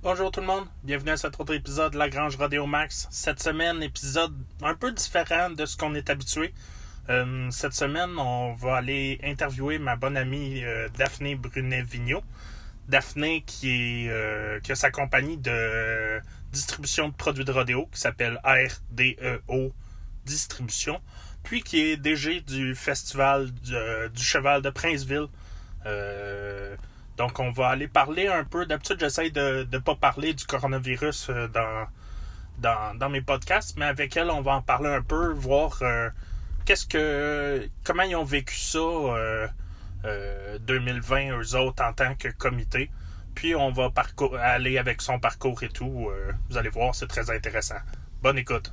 Bonjour tout le monde, bienvenue à cet autre épisode de La Grange Radio Max. Cette semaine, épisode un peu différent de ce qu'on est habitué. Euh, cette semaine, on va aller interviewer ma bonne amie euh, Daphné Brunet-Vigneault. Daphné qui, est, euh, a sa compagnie de distribution de produits de rodéo qui s'appelle RDEO Distribution, puis qui est DG du festival du Cheval de Princeville. Euh, donc, on va aller parler un peu. D'habitude, j'essaie de ne pas parler du coronavirus euh, dans, mes podcasts, mais avec elle, on va en parler un peu, voir euh, qu'est-ce que comment ils ont vécu ça euh, 2020, eux autres, en tant que comité. Puis, on va aller avec son parcours et tout. Euh, vous allez voir, c'est très intéressant. Bonne écoute.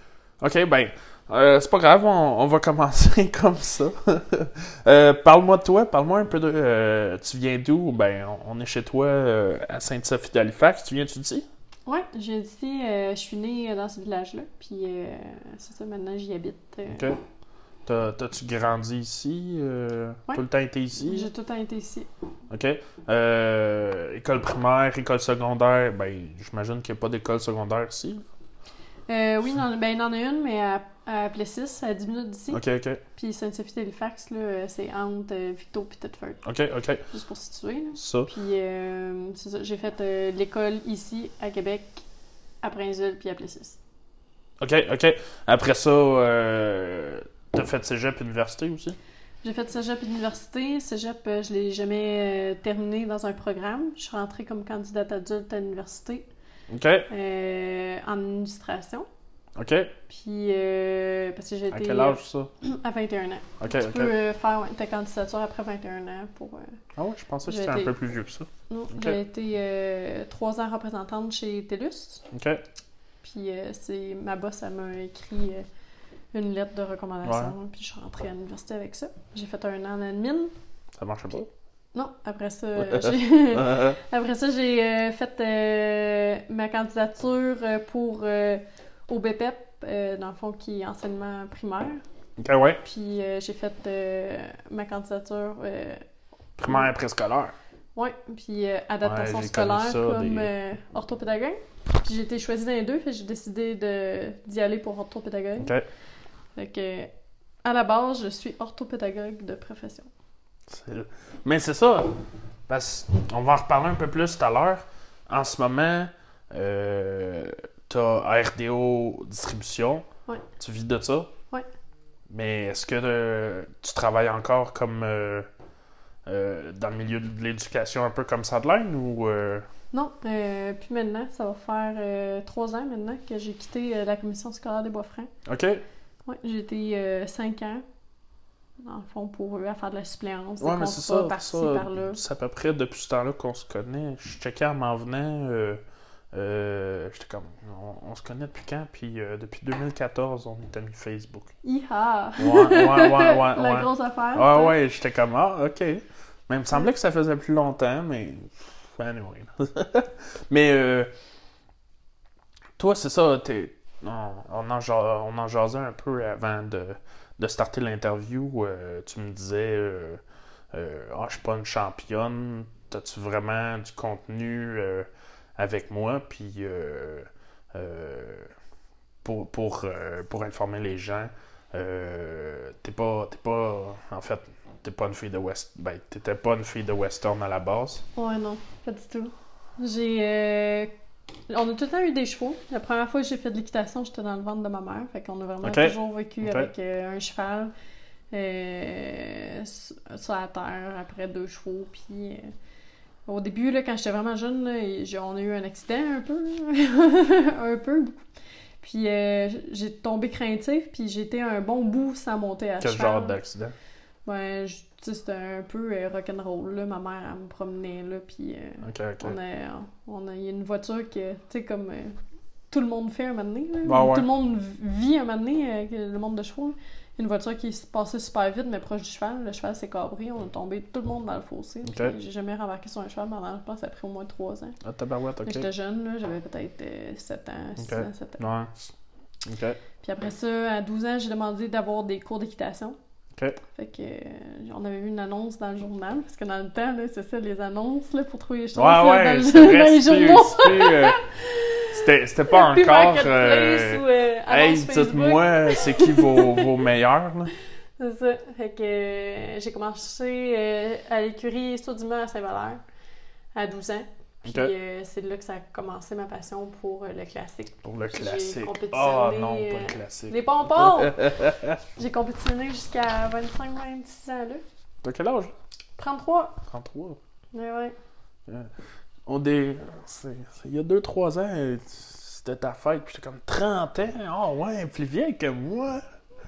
Ok, ben, c'est pas grave, on, on, va commencer comme ça. parle-moi de toi, parle-moi un peu de. tu viens d'où? Ben, on, est chez toi à Sainte-Sophie d'Halifax. Tu viens-tu d'ici? Oui, j'ai dit, je suis née dans ce village-là, puis c'est ça, maintenant j'y habite. Ok. T'as-tu grandi ici? Euh, ouais. Tout le temps été ici? J'ai tout le temps été ici. OK. Euh, école primaire, école secondaire, ben, j'imagine qu'il n'y a pas d'école secondaire ici? Euh, oui, non, ben, il y en a une, mais à, à Plessis, à 10 minutes d'ici. OK, OK. Puis Sainte-Sophie d'Halifax, là, c'est entre Victo et Thetford. OK, OK. Juste pour situer, là. Ça. Puis, euh, c'est ça, j'ai fait euh, l'école ici, à Québec, à Princeville, puis à Plessis. OK, OK. Après ça, euh, T'as fait cégep université aussi? J'ai fait cégep université. Cégep, euh, je l'ai jamais euh, terminé dans un programme. Je suis rentrée comme candidate adulte à l'université. OK. Euh, en administration. OK. Puis, euh, parce que j'ai été... À quel âge ça? À 21 ans. OK, tu peux euh, faire ta candidature après 21 ans pour... Ah ouais, je pensais que c'était un été- peu plus vieux que ça. Non, j'ai été trois ans représentante chez TELUS. OK. Puis, c'est ma boss, elle m'a écrit une lettre de recommandation. Puis, je suis rentrée à l'université avec ça. J'ai fait un an en admin. Ça marche pas? Non, après ça, j'ai... Après ça, j'ai euh, fait euh, ma candidature euh, pour euh, au BPEP, euh, dans le fond, qui est enseignement primaire. OK, ouais. Puis euh, j'ai fait euh, ma candidature, euh, Primaire préscolaire. ouais, puis euh, adaptation Ouais, scolaire ça, comme des- euh, orthopédagogue. Puis j'ai été choisie dans les deux, fait j'ai décidé de, d'y aller pour orthopédagogue. OK. Fait que, à la base, je suis orthopédagogue de profession. Mais c'est ça. Parce on va en reparler un peu plus tout à l'heure. En ce moment, euh, t'as RDO Distribution. Ouais. Tu vis de ça? Ouais. Mais est-ce que euh, tu travailles encore comme euh, euh, dans le milieu de l'éducation un peu comme sideline ou Non, euh, puis maintenant, ça va faire euh, trois ans maintenant que j'ai quitté euh, la commission scolaire des Bois-Francs. OK. Oui, j'ai été cinq ans, dans le fond, pour eux, à faire de la suppléance, Ouais, des mais c'est ça. C'est à peu près depuis ce temps-là qu'on se connaît. Je checkais en m'en venant. euh, euh, J'étais comme, on, on se connaît depuis quand? Puis euh, depuis 2014, on est amis Facebook. Iha! Ouais, ouais, ouais, ouais. la ouais. grosse affaire. Ah ça. ouais, j'étais comme, ah, ok. Mais il me semblait que ça faisait plus longtemps, mais. Anyway. mais, euh, toi, c'est ça, t'es. On, on, en, on en jasait un peu avant de, de starter l'interview. euh, tu me disais, euh, ah, je suis pas une championne. T'as-tu vraiment du contenu euh, avec moi? Puis, pour, pour, pour informer les gens, t'es pas, t'es pas, en fait, t'es pas une fille de West, ben, t'étais pas une fille de Western à la base. Ouais, non, pas du tout. J'ai. On a tout le temps eu des chevaux. La première fois que j'ai fait de l'équitation, j'étais dans le ventre de ma mère. Fait qu'on a vraiment toujours vécu avec euh, un cheval euh, sur la terre, après deux chevaux. Puis. euh, Au début, là, quand j'étais vraiment jeune, là, on a eu un accident un peu. un peu, beaucoup. Puis j'ai tombé craintif, puis j'ai été un bon bout sans monter à Quel cheval. genre d'accident? Ouais, c'était un peu euh, rock'n'roll, là. Ma mère, elle me promenait, là, puis euh, on a... On a... Il y a une voiture que, tu sais, comme... euh, tout le monde fait un moment donné, là. Ouais, ouais. Tout le monde vit un moment donné, euh, le monde de chevaux. Une voiture qui se passait super vite, mais proche du cheval. Le cheval s'est cabré, on est tombé tout le monde dans le fossé. J'ai jamais rembarqué sur un cheval pendant, je pense, ça a pris au moins trois ans. Ah, tabarouette, ok. J'étais jeune, là, j'avais peut-être 7 ans, 6 Ok. ans, 7 ans. Ouais. Puis après ça, à 12 ans, j'ai demandé d'avoir des cours d'équitation. Fait que euh, on avait vu une annonce dans le journal, parce que dans le temps, là, c'est ça, les annonces là, pour trouver les choses Ouais, là, ouais, dans, le- dans les c'était- journaux. c'était, euh, C'était pas encore. Euh, ou Hey, dites-moi, c'est qui vos, vos meilleurs, là? C'est ça. Fait que euh, j'ai commencé euh, à l'écurie Saudima à Saint-Valère à 12 ans. Puis euh, c'est là que ça a commencé ma passion pour euh, le classique. Pour le classique. Ah non, pas euh, le classique. Les pompons! j'ai compétitionné jusqu'à 25-26 ans là. T'as quel âge? 33. 33. Ouais, ouais. On dé... Il y a 2-3 ans, euh, c'était ta fête, puis j'étais comme 30 ans. Oh ouais, plus vieille que moi.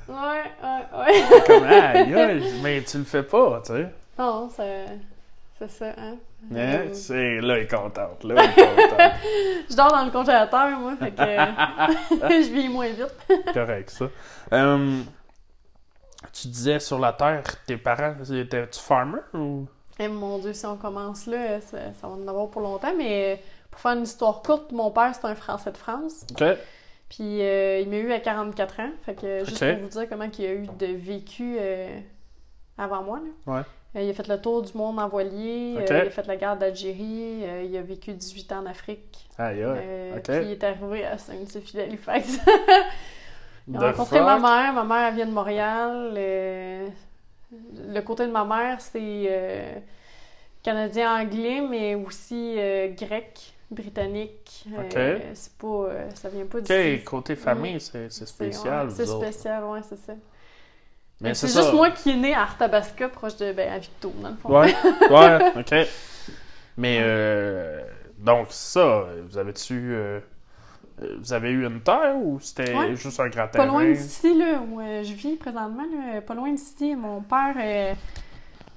Ouais, ouais, ouais. Comme, aïe, mais tu le fais pas, tu sais. non, c'est ça, hein. Hein? Euh, C'est... Là, elle est contente. Là, elle est contente. je dors dans le congélateur, moi, fait que je vis moins vite. correct, ça. Euh, tu disais sur la terre, tes parents, étais-tu farmer ou? Eh mon Dieu, si on commence là, ça, ça va en avoir pour longtemps, mais pour faire une histoire courte, mon père, c'est un Français de France. Ok. Puis euh, il m'a eu à 44 ans. Fait que juste pour vous dire comment il a eu de vécu euh, avant moi. Là. Ouais. Euh, il a fait le tour du monde en voilier, euh, il a fait la guerre d'Algérie, euh, il a vécu 18 ans en Afrique. Aïe, aïe. Ok. Puis il est arrivé à Saint-Lucie d'Halifax. il a The rencontré fuck? ma mère. Ma mère, elle vient de Montréal. euh, le côté de ma mère, c'est euh, canadien-anglais, mais aussi euh, grec, britannique. C'est pas, ça vient pas d'ici. Ok, côté famille, c'est spécial. c'est spécial, ouais, c'est ça. Mais c'est juste moi qui est né à Arthabasca, proche de ben, à Victo, dans le fond. Ouais, ouais, ok. Mais euh, donc ça, vous avez-tu, euh, vous avez eu une terre ou c'était Ouais. juste un grand Pas loin d'ici, là, où euh, je vis présentement, là, pas loin d'ici, mon père, euh,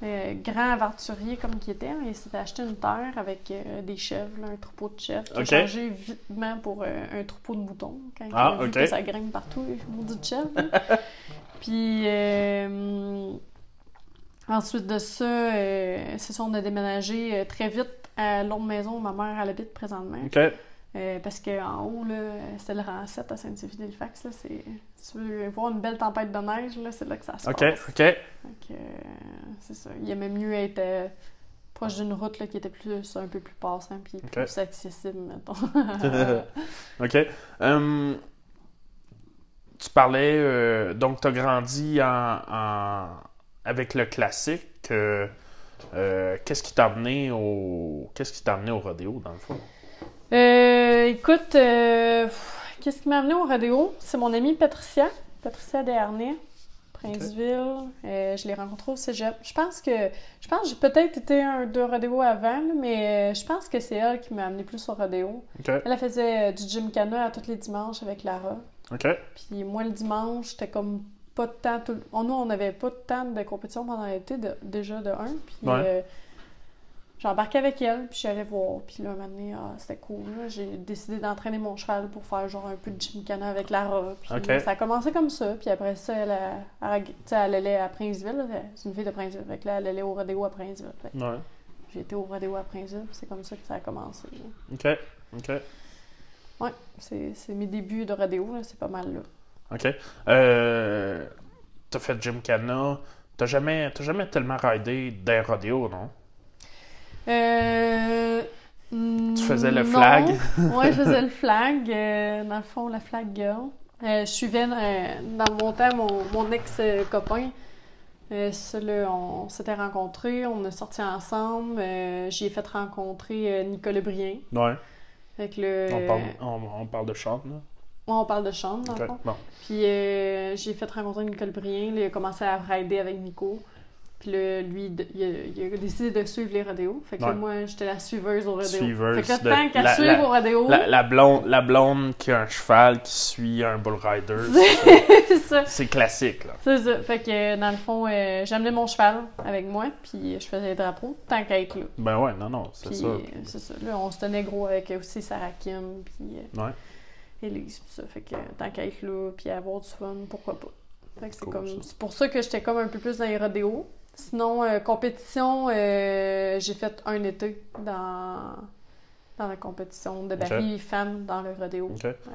euh, grand aventurier comme qu'il était, il s'était acheté une terre avec euh, des chèvres, là, un troupeau de chèvres, qui Ok. a changé vitement pour euh, un troupeau de moutons, quand Ah, il a vu ok. que ça grimpe partout, chèvres. là. Puis, euh, ensuite de ça, euh, c'est ça, on a déménagé euh, très vite à l'autre maison où ma mère elle habite présentement. Ok, Euh, parce qu'en haut, c'est le rang 7 à c'est... Si tu veux voir une belle tempête de neige, c'est là que ça se ok, passe. ok. Euh, c'est ça. Il aimait mieux être euh, proche d'une route là, qui était plus, un peu plus passant puis Ok. plus accessible, mettons. Ok. Hum, tu parlais, euh, donc tu as grandi en, en- avec le classique. euh, euh, qu'est-ce qui t'a amené au qu'est-ce qui t'a amené au rodéo dans le fond? Euh, écoute, qu'est-ce qui m'a amené au rodéo? C'est mon amie Patricia, Patricia Desharnais, Princeville. Je l'ai rencontrée au cégep. Je pense que, je pense que j'ai peut-être été un deux rodéo avant, mais je pense que c'est elle qui m'a amené plus au rodéo. Elle, faisait du gymkhana à tous les dimanches avec Lara. Ok, Puis moi, le dimanche, j'étais comme pas de temps. Tout... on- Nous, on n'avait pas de temps de compétition pendant l'été, de- déjà de un. Puis Ouais. euh, j'ai embarqué avec elle, puis j'allais voir. Puis là, un moment donné, ah, c'était cool. J'ai décidé d'entraîner mon cheval pour faire genre un peu de gymkhana avec Lara. Puis ça a commencé comme ça. Puis après ça, elle, a- elle, allait à Princeville. C'est une fille de Princeville. Fait que là, elle allait au rodéo à Princeville. Fait ouais, J'ai été au rodéo à Princeville. C'est comme ça que ça a commencé. là. ok, ok, Ouais, c'est mes débuts de là, C'est pas mal là. ok. Euh, t'as fait Gymkhana. T'as jamais, t'as jamais tellement ridé des rodéos, non? Euh, Tu faisais le non. flag? ouais, je faisais le flag. euh, dans le fond, la flag girl. Euh, je suivais dans mon temps mon, mon ex-copain. Là, on s'était rencontrés, on a sorti ensemble. J'y ai fait rencontrer Nicolas Brien. Ouais. Fait que le, On parle, on, on parle de chant, là. on parle de chambre, dans le Ok, fond. Bon. Puis euh, j'ai fait rencontrer Nicole Brien. là, il a commencé à rider avec Nico. Puis là, lui, de- il a, il a décidé de suivre les rodéos. Fait que là, moi, j'étais la suiveuse au rodéo. Suiveuse fait que la- suivre la- au rodéo, La, la blonde, la blonde qui a un cheval qui suit un bull rider, c'est ça. c'est classique, là. C'est ça. Fait que dans le fond, euh, j'amenais mon cheval avec moi, puis je faisais les drapeaux, tant qu'à être là. Ben ouais, non, non, c'est ça. euh, c'est ça. Là, on se tenait gros avec aussi Sarah Kim, puis euh, Ouais. Ça. Fait que tant qu'à être là, puis avoir du fun, pourquoi pas. Fait que c'est Cool, comme... C'est pour ça que j'étais comme un peu plus dans les rodéos. Sinon, euh, compétition, euh, j'ai fait un été dans, dans la compétition de Barry femme dans le rodéo.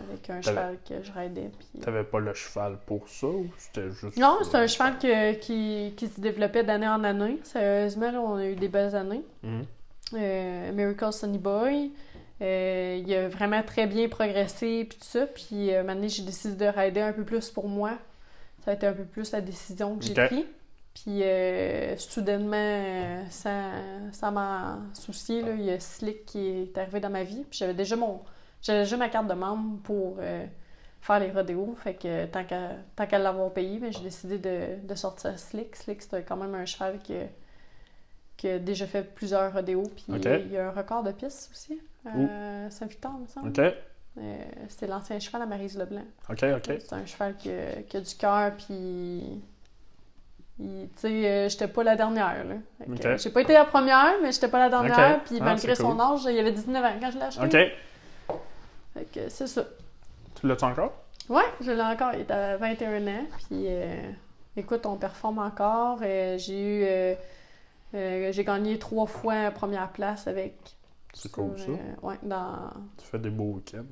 Avec un cheval que je raidais. Puis... T'avais pas le cheval pour ça ou c'était juste. Non, c'est un cheval que- qui, qui se développait d'année en année. Sérieusement, là, on a eu des belles années. Mhm. Euh, Miracle Sunny Boy. Euh, il a vraiment très bien progressé, puis tout ça. Puis, euh, maintenant, j'ai décidé de rider un peu plus pour moi. Ça a été un peu plus la décision que j'ai prise. Puis, euh, soudainement, euh, sans, sans m'en soucier, là, il y a Slick qui est arrivé dans ma vie. Puis, j'avais déjà mon... J'avais déjà ma carte de membre pour euh, faire les rodéos. Fait que tant qu'à tant qu'à l'avoir payé, ben, j'ai décidé de, de sortir Slick. Slick, c'était quand même un cheval qui, a- qui a déjà fait plusieurs rodéos. Puis il y a un record de piste aussi. Saint-Victor, il me semble. Ok, Euh, C'était l'ancien cheval à Marise Leblanc. ok, ok. C'est un cheval qui a, qui a du cœur, puis... il- Tu sais, euh, j'étais pas la dernière, là. J'ai pas été la première, mais j'étais pas la dernière, puis Ah, malgré son cool. âge, il avait 19 ans quand je l'ai acheté. Ok. Fait que c'est ça. Tu l'as-tu encore? Ouais, je l'ai encore. Il est à 21 ans. Puis, euh, écoute, on performe encore. Euh, j'ai eu. euh, j'ai gagné trois fois première place avec. C'est cool, ça. ouais, dans, Tu fais des beaux week-ends.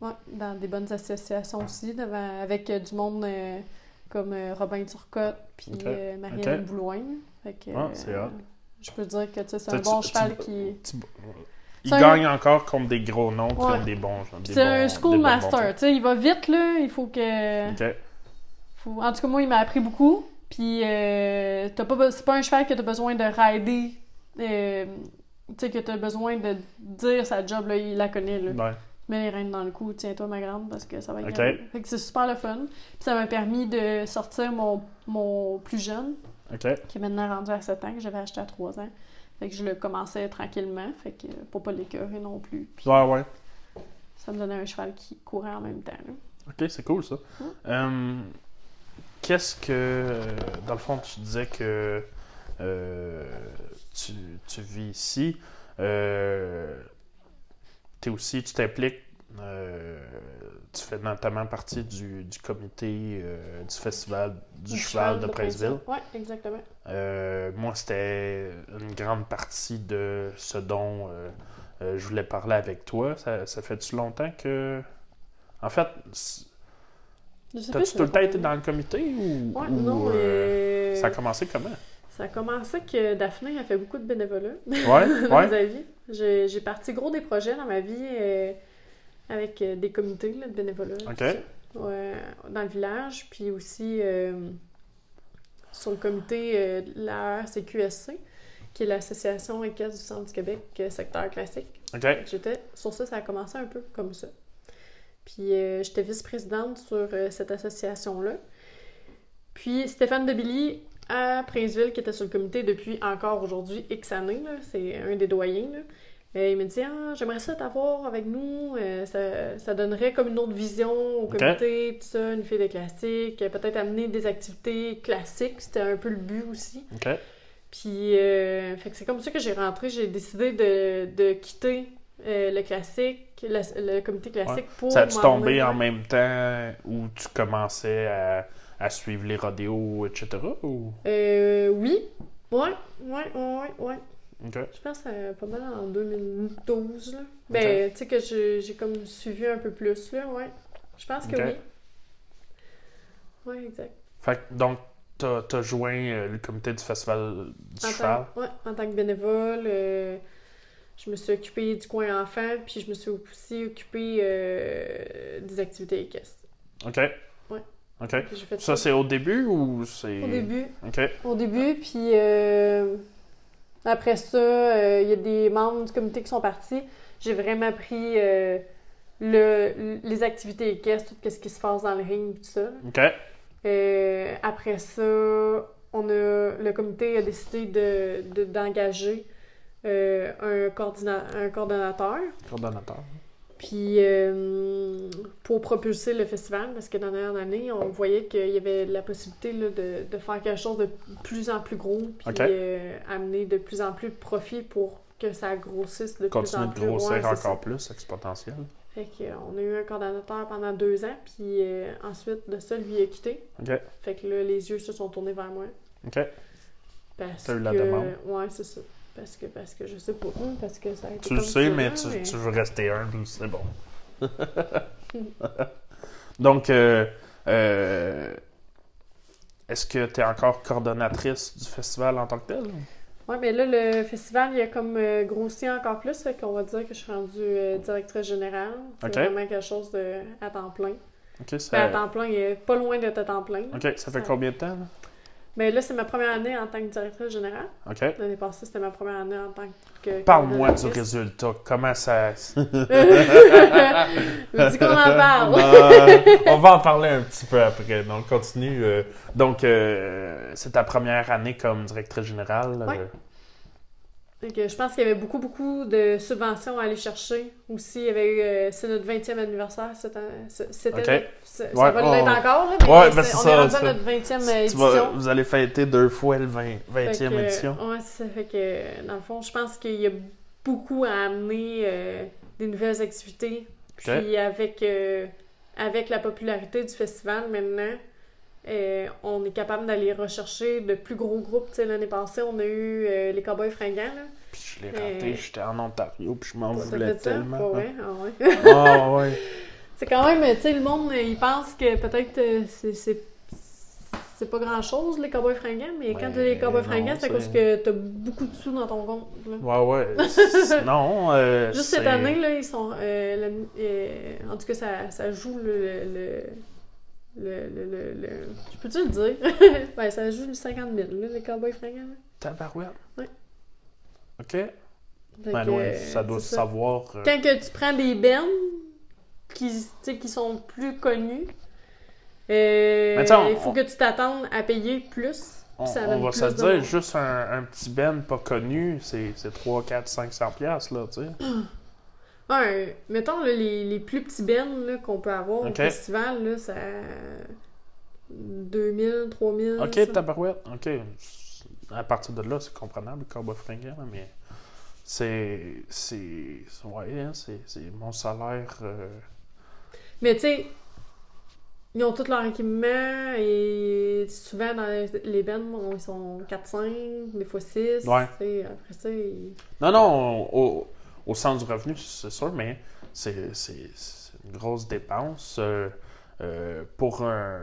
ouais, dans des bonnes associations aussi, devant, avec du monde comme euh, Robin Turcotte puis Ok. euh, Marianne Ok. Boulogne. Fait que, Ah, c'est euh, hot. Je peux dire que tu sais, c'est Tu- un bon tu- cheval tu- qui. Tu- Il un- gagne encore contre des gros noms, Ouais. contre des bons. C'est un des school bons master. bons Tu sais, il va vite, là. Il faut que. Faut- En tout cas, moi, il m'a appris beaucoup. Puis, euh, t'as pas c'est pas un cheval que t'as besoin de rider. euh, tu sais, que t'as besoin de dire sa job, là, il la connaît, là. Ouais. Mets les rênes dans le cou, tiens-toi, ma grande, parce que ça va être Ok. grave. Fait que c'est super le fun. Puis ça m'a permis de sortir mon, mon plus jeune, qui est maintenant rendu à 7 ans, que j'avais acheté à 3 ans. Fait que je le commençais tranquillement, fait que pour pas l'écœurer non plus. Puis Ouais, ouais. ça me donnait un cheval qui courait en même temps, là. Ok, c'est cool ça. Euh, Qu'est-ce que. euh, Dans le fond, tu disais que euh, tu, tu vis ici? Euh, t'es aussi, tu t'impliques. euh, tu fais notamment partie du, du comité euh, du festival du, cheval de Princeville. Ouais, exactement. Euh, moi, c'était une grande partie de ce dont je voulais parler avec toi. Ça, ça fait-tu longtemps que. En fait, t'as-tu tout le temps été dans le comité ou. Ouais, ou, non, euh, Ça a commencé comment? Ça a commencé que Daphné a fait beaucoup de bénévolat Ouais, dans ouais. mes avis. J'ai j'ai parti gros des projets dans ma vie euh, avec euh, des comités là, de bénévolat. Ok. Ouais, dans le village, puis aussi euh, sur le comité euh, de la RCQSC, qui est l'Association équestre du Centre du Québec, secteur classique. J'étais sur ça, ça a commencé un peu comme ça. Puis j'étais vice-présidente sur cette association-là. Puis Stéphane Debilly à Princeville, qui était sur le comité depuis encore aujourd'hui X années, c'est un des doyens. Là. Euh, il me dit ah, J'aimerais ça t'avoir avec nous, euh, ça, ça donnerait comme une autre vision au comité, tout ça, une fille de classique, peut-être amener des activités classiques, c'était un peu le but aussi. Puis, euh, fait que c'est comme ça que j'ai rentré. J'ai décidé de, de quitter euh, le classique, la- le comité classique pour. Ça a-tu tombé en même temps où tu commençais à, à suivre les rodéos, etc. Ou... Euh, oui. Ouais, ouais, ouais, ouais. Ok. Je pense que c'est pas mal en 2012, là. Ben, tu sais que j'ai comme suivi un peu plus, là, ouais. Je pense que oui. Ouais, exact. Fait que, donc, t'as as joint euh, le comité du festival du En cheval. ouais, en tant que bénévole, euh, je me suis occupée du coin enfant, puis je me suis aussi occupée euh, des activités équestres. Ok. Ok. Ça, c'est au début ou c'est. au début. Ok. Au début, puis euh, après ça, euh, il y a des membres du comité qui sont partis. J'ai vraiment pris euh, le, les activités équestres, tout ce qui se passe dans le ring, tout ça. Ok. Euh, après ça, on a, le comité a décidé de, de- d'engager euh, un, coordina- un coordonnateur. Coordonnateur. Puis euh, pour propulser le festival, parce que dans dernière année, on voyait qu'il y avait la possibilité là, de, de faire quelque chose de plus en plus gros, puis euh, amener de plus en plus de profit pour que ça grossisse de plus Continuer en de plus. grossir Ouais, c'est ça. encore plus, exponentiel. Fait que, euh, on a eu un coordonnateur pendant deux ans, puis euh, ensuite de ça, lui a quitté. Fait que là, les yeux se sont tournés vers moi. OK. Parce T'as eu que... la demande. Ouais, c'est ça. Parce que, parce que je sais pas. hum, Parce que ça a été Tu le comme sais, ça, mais tu, tu veux rester humble, c'est bon. Donc, euh, euh, est-ce que tu es encore coordonnatrice du festival en tant que tel? Ouais, mais là, le festival, il a comme euh, grossi encore plus. Fait qu'on va dire que je suis rendue euh, directrice générale. C'est Ok. vraiment quelque chose de à temps plein. OK, Ben, à ça, temps plein, il est pas loin d'être à temps plein. OK, ça fait combien de temps? Là? Mais là, c'est ma première année en tant que directrice générale. OK. L'année passée, c'était ma première année en tant que. Parle-moi du résultat. Comment ça... Dis qu'on en parle? Euh, on va en parler un petit peu après. Donc, continue. euh, donc, euh, c'est ta première année comme directrice générale. Ouais. Que je pense qu'il y avait beaucoup, beaucoup de subventions à aller chercher. Aussi, euh, c'est notre 20e anniversaire. cette année- C'était Ok. notre- c'est- Ouais, ça va l'être on- encore, là, mais Ouais, ben, on ça, est rendu ça. à notre 20e tu édition. vas- vous allez fêter deux fois le 20, 20e Fait que, édition. Ouais, ça fait que, dans le fond, je pense qu'il y a beaucoup à amener euh, des nouvelles activités. Puis avec, euh, avec la popularité du festival maintenant, euh, on est capable d'aller rechercher de plus gros groupes. Tu L'année passée, on a eu euh, les Cowboys fringants. Là. Puis je l'ai raté, Euh, j'étais en Ontario, puis je m'en voulais tellement. Pas vrai? Ah ouais? Ah ouais. C'est quand même, tu sais, le monde, il pense que peut-être c'est- c'est pas grand chose, les cowboys fringants, mais quand Ouais, t'as les cowboys non, fringants, c'est cause que t'as beaucoup de sous dans ton compte. là. Ouais, ouais. Non, euh, Juste cette année, là, ils sont. euh, euh, en tout cas, ça, ça joue le. le, le, le, le- le- Je peux-tu le dire? ben, ça joue le 50 000, là, les cowboys fringants. là. Tabarouette. Ouais. OK. Ben ouais, ça doit se savoir. euh, Quand que tu prends des bennes qui, tu sais, qui sont plus connues, euh, on- il faut que tu t'attendes à payer plus. On, ça on va plus se dire, monde. juste un, un petit Ben pas connu, c'est c'est 3, 4, 500 piastres, là, tu sais. Mettons là, les, les plus petits bennes qu'on peut avoir au festival, là, ça. 2000, 3000. OK, tabarouette. OK. À partir de là, c'est comprenable, le combat fringant, mais c'est... C'est... Ouais, hein, c'est mon salaire... euh, Mais tu sais, ils ont tout leur équipement et souvent dans les- bennes, on- ils sont 4-5, des fois 6. Ouais. Après ça, ils- Non, non, au, au sens du revenu, c'est sûr, mais c'est une grosse dépense. euh, euh, pour un.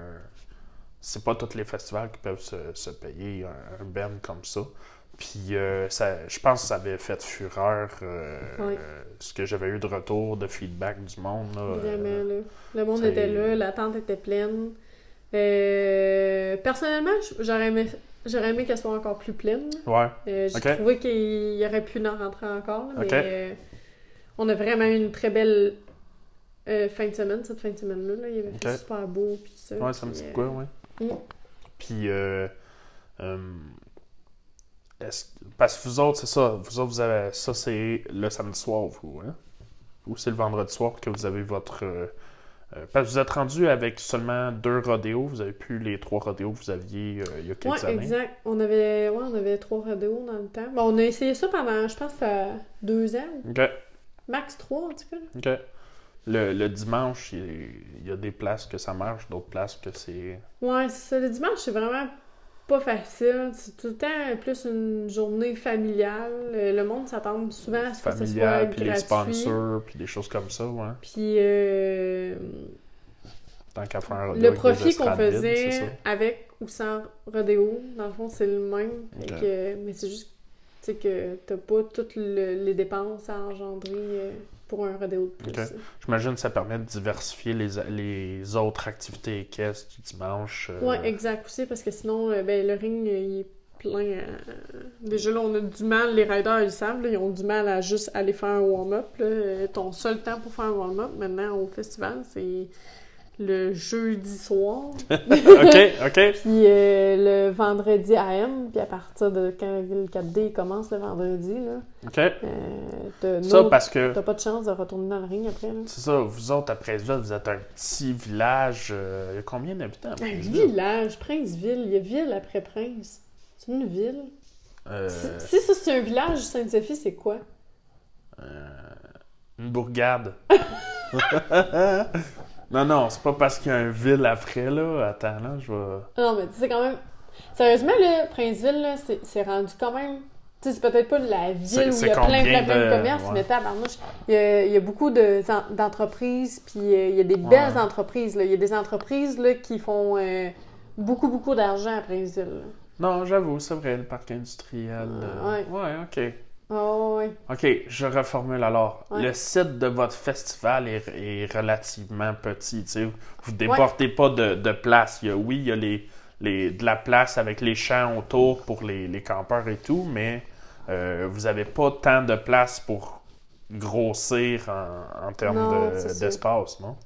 C'est pas tous les festivals qui peuvent se, se payer un, un ben comme ça. Puis euh, ça, je pense que ça avait fait fureur euh, Oui. euh, ce que j'avais eu de retour, de feedback du monde. Là, Vraiment, là. Le monde était là, la tente était pleine. Personnellement, j'aurais aimé, j'aurais aimé qu'elle soit encore plus pleine. ouais. Euh, J'ai trouvé qu'il y aurait pu en rentrer encore, mais euh, on a vraiment eu une très belle euh, fin de semaine, cette fin de semaine-là. là. Il avait fait super beau, puis ça. Ouais, ça me dit euh, quoi, ouais. Mm. Puis, parce que vous autres, c'est ça, vous autres, vous avez, ça, c'est le samedi soir, vous, hein? Ou c'est le vendredi soir que vous avez votre. Euh, parce que vous êtes rendu avec seulement deux rodéos, vous avez plus les trois rodéos que vous aviez euh, il y a quelques Ouais, années. exact. On avait, ouais, on avait trois rodéos dans le temps. Bon, on a essayé ça pendant, je pense, euh, deux ans. Ok, Max trois, en tout cas. ok. Le, le dimanche, il il y a des places que ça marche, d'autres places que c'est. Ouais, c'est ça. Le dimanche, c'est vraiment pas facile. C'est tout le temps plus une journée familiale. Euh, Le monde s'attend souvent à ce que ce soit puis les gratuit. sponsors, puis des choses comme ça, ouais. Puis euh, Tant qu'à faire un rodéo le profit qu'on faisait avec ou sans rodéo, dans le fond, c'est le même. Que- mais c'est juste que t'as pas toutes le- les dépenses à engendrer euh, pour un rodéo de plus. J'imagine que ça permet de diversifier les, les autres activités équestres du dimanche. euh, Ouais, exact aussi, parce que sinon, euh, ben, le ring, euh, il est plein. à- Déjà, là, on a du mal, les riders, ils le savent, là, ils ont du mal à juste aller faire un warm-up. Euh, Ton seul temps pour faire un warm-up, maintenant, au festival, c'est le jeudi soir. OK, OK. Puis euh, le vendredi AM, puis à partir de quand le 4D commence le vendredi, là, OK. euh, Ça, no- parce que, t'as pas de chance de retourner dans le ring après. Là. c'est ça, vous autres, à Princeville, vous êtes un petit village. euh, il y a combien d'habitants à Un village, Princeville, il y a ville après Prince. C'est une ville. Si si ça c'est un village, Sainte-Sophie, c'est quoi? une bourgade. non, non, c'est pas parce qu'il y a un ville après, là. Attends, là, je vais... Non, mais tu sais, quand même. Sérieusement, là, Princeville, là, c'est rendu quand même. Tu sais, c'est peut-être pas la ville où il y a plein, plein, plein de de- commerces, ouais. mais tabarnouche, il y a, il y a beaucoup de- d'entreprises, puis euh, il y a des belles entreprises. Là. Il y a des entreprises là, qui font euh, beaucoup, beaucoup d'argent à Princeville. Non, j'avoue, c'est vrai, le parc industriel. Ah, euh, ouais. ouais, OK. Oh, oui. OK, je reformule alors. Ouais. Le site de votre festival est, est relativement petit. Vous déportez pas de, de place. Il y a, oui, il y a les, les, de la place avec les champs autour pour les, les campeurs et tout, mais euh, vous avez pas tant de place pour grossir en, en termes de- d'espace, non?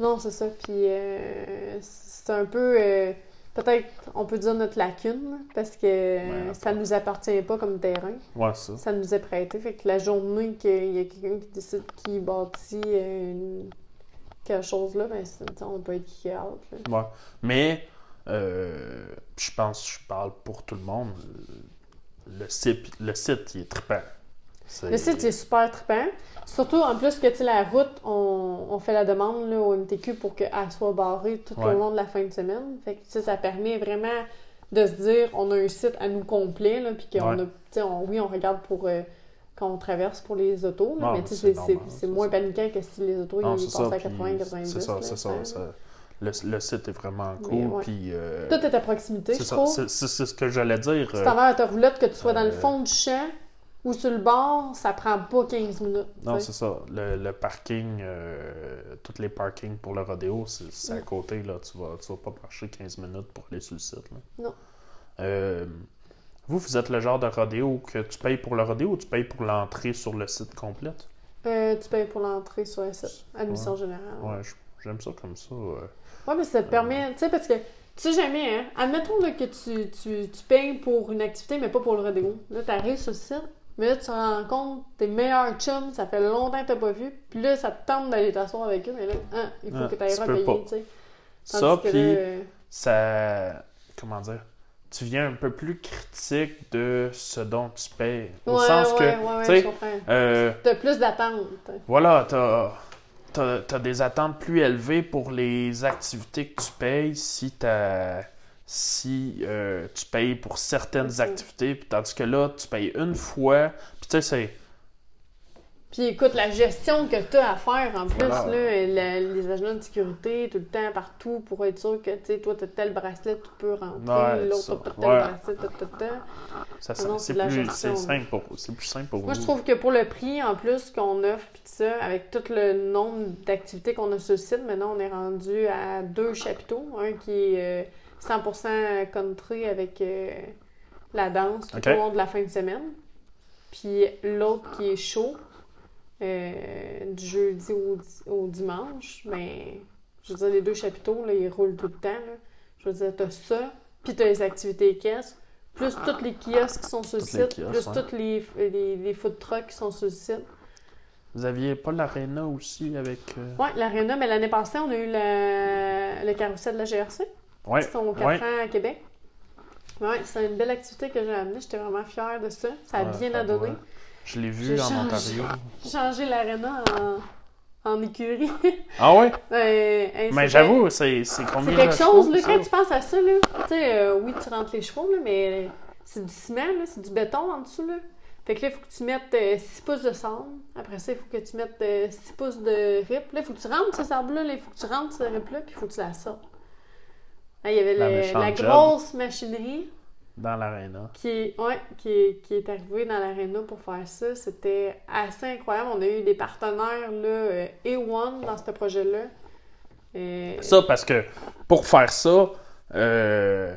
Non, c'est ça. Puis euh, c'est un peu. euh, Peut-être, on peut dire notre lacune, parce que euh, Ouais, ça nous appartient pas comme terrain. Ouais, ça. Ça nous est prêté. Fait que la journée qu'il y a quelqu'un qui décide qu'il bâtit euh, une- quelque chose là, ben, c'est- on peut être là. Ouais. Mais, euh, je pense que je parle pour tout le monde. Le site, le site il est trippant. Le site est super trippant. Surtout, en plus que la route, on, on fait la demande là, au MTQ pour qu'elle soit barrée tout Ouais. au long de la fin de semaine. Fait que ça permet vraiment de se dire on a un site à nous complet, là, puis qu'on Ouais. a, on- oui, on regarde pour euh, quand on traverse pour les autos, là, mais c'est moins paniquant que si les autos Non, ils ça. à puis 80, 90. C'est ça, c'est ça. le, le site est vraiment cool. ouais. Puis, euh, Tout est à proximité, c'est je ça. trouve. C'est ce que j'allais dire. Euh, t'en vas à ta roulotte, que tu sois dans le euh, fond du champ ou sur le bord, ça prend pas 15 minutes. non, tu c'est ça. Le, le parking, euh, tous les parkings pour le rodéo, c'est à Mm. côté. Là. Tu vas, tu vas pas marcher 15 minutes pour aller sur le site. là. Non. Euh, vous, vous êtes le genre de rodéo que tu payes pour le rodéo ou tu payes pour l'entrée sur le site complète? Euh, tu payes pour l'entrée sur un site, admission Ouais. générale. Ouais, j'aime ça comme ça. euh. Ouais, mais ça te permet, tu sais, parce que tu sais jamais, hein. Admettons là, que tu, tu, tu payes pour une activité, mais pas pour le rodéo. Là, t'arrives sur le site, mais là, tu te rends compte, tes meilleurs chums, ça fait longtemps que t'as pas vu, puis là, ça te tente d'aller t'asseoir avec eux, mais là, hein, il faut Ah, que t'ailles repayer, tu sais. Ça, puis là, ça. Comment dire? Tu viens un peu plus critique de ce dont tu payes. Au ouais, sens ouais, que, ouais, tu sais, je comprends. euh, T'as plus d'attente. voilà, t'as as, des attentes plus élevées pour les activités que tu payes si t'as si euh, tu payes pour certaines activités, puis tandis que là, tu payes une fois, puis tu sais, c'est... Puis écoute, la gestion que tu as à faire en plus, Voilà. là, la- les agents de sécurité, tout le temps, partout, pour être sûr que, tu sais, toi, t'as tel bracelet, tu peux rentrer, l'autre, ça. t'as pas tel Ouais. bracelet, ça- non, c'est plus, simple pour, plus simple pour Moi, vous. je trouve que pour le prix, en plus, qu'on offre, puis ça, avec tout le nombre d'activités qu'on a sur le site, maintenant, on est rendu à deux chapiteaux. Un qui est euh, 100% country avec euh, la danse tout Ok. au long de la fin de semaine. Puis l'autre qui est chaud, euh, du jeudi au, di- au dimanche. Mais, je veux dire, les deux chapiteaux, là, ils roulent tout le temps. là. Je veux dire, t'as ça, puis t'as les activités équestres, plus tous les kiosques qui sont sur le site, kiosques, plus ouais. tous les, les, les food trucks qui sont sur le site. Vous aviez pas l'aréna aussi avec... euh, Ouais, l'aréna, mais l'année passée, on a eu la- le carrousel de la GRC. Ouais, C'était au 4 ouais. ans à Québec. Ouais, c'est une belle activité que j'ai amenée. J'étais vraiment fière de ça. Ça a bien à donner. Je l'ai vu en changé. Ontario. Changé l'aréna en, en écurie. Ah ouais? Ouais, hey, Mais j'avoue, c'est combien C'est quelque de chose, là, quand tu penses à ça, là? Tu sais, euh, oui, tu rentres les chevaux, là, mais c'est du ciment, là, c'est du béton en dessous, là. Fait que là, il faut que tu mettes 6 pouces de sable. Après ça, il faut que tu mettes 6 pouces de rip. Là, il faut que tu rentres ce sable-là, là, il faut que tu rentres ce rip-là, puis il faut que tu la sortes. Là, il y avait La grosse machinerie Dans l'aréna. qui est, ouais, qui, est, qui est arrivée dans l'aréna pour faire ça. C'était assez incroyable. On a eu des partenaires, là, euh, A1 dans ce projet-là. Euh, Ça, parce que pour faire ça, euh,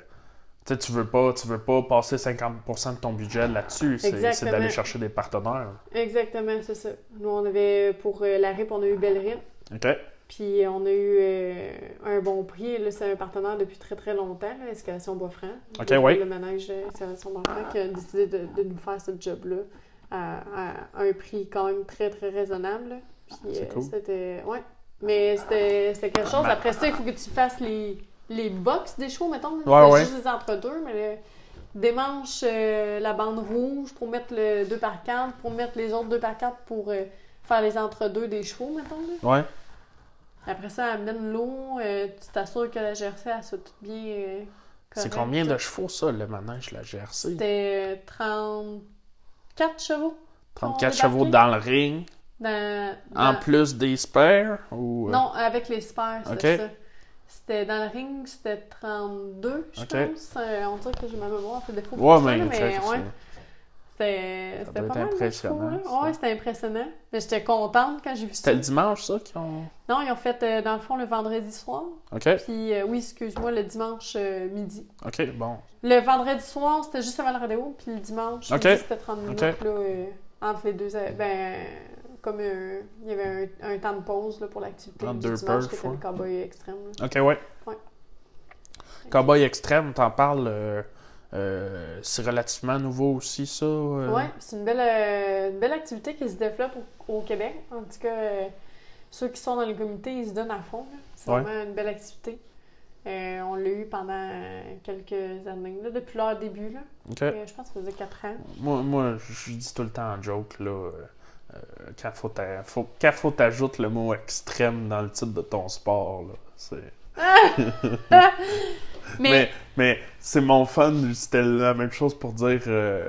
tu veux pas, tu veux pas passer 50% de ton budget là-dessus. C'est d'aller chercher des partenaires. Exactement, c'est ça. Nous, on avait, pour la RIP, on a eu Belle RIP. OK? Puis on a eu euh, un bon prix. Là, c'est un partenaire depuis très très longtemps, là, Escalation Bois-Franc. Ok, oui. Le manège Escalation Bois-Franc qui a décidé de, de nous faire ce job-là à, à un prix quand même très très raisonnable. là. Puis C'est euh, cool. c'était. Ouais. Mais c'était c'était quelque chose. Après ça, il faut que tu fasses les, les box des chevaux, mettons. Ouais, c'est ouais. juste des entre-deux, mais le- des manches, euh, la bande rouge pour mettre le 2 par 4 pour mettre les autres 2 par 4 pour euh, faire les entre-deux des chevaux, mettons. là. Ouais. Après ça, amène l'eau, euh, tu t'assures que la GRC, elle soit toute bien. euh, C'est combien de chevaux, ça, le manège, la GRC? C'était euh, 34 chevaux. 34 on chevaux dans le ring, Dans, en plus des spares? Ou... euh, Non, avec les spares, c'était Ok. ça. C'était dans le ring, c'était 32, je pense. Euh, on dirait que j'ai ma mémoire fait défaut ça, mais, c'est- ouais. C'était pas mal impressionnant. Ouais, c'était impressionnant. Mais j'étais contente quand j'ai vu ça. C'était le dimanche, ça, qu'ils ont... Non, ils ont fait, euh, dans le fond, le vendredi soir. OK, Puis, euh, oui, excuse-moi, le dimanche euh, midi. OK, bon. Le vendredi soir, c'était juste avant le rodéo, puis le dimanche, midi, c'était 30 minutes, Ok. là, entre les deux. Ben, comme il y avait un, un temps de pause là, pour l'activité Entre deux dimanche, perfs, qui était le ouais. cowboy extrême. là. OK, ouais. Ouais. Cowboy extrême, t'en parles... euh, c'est relativement nouveau aussi, ça? euh? Ouais, c'est une belle, euh, une belle activité qui se développe au, au Québec. En tout cas, ceux qui sont dans le comité, ils se donnent à fond. C'est Ouais. vraiment une belle activité. On l'a eu pendant quelques années, là, depuis leur début. Là. Je pense que ça faisait 4 ans. Moi, moi, je dis tout le temps en joke, là, quand faut faut, quand faut t'ajoutes le mot extrême dans le titre de ton sport, là, c'est... Mais, Mais, mais c'est mon fun, c'était la même chose pour dire... euh,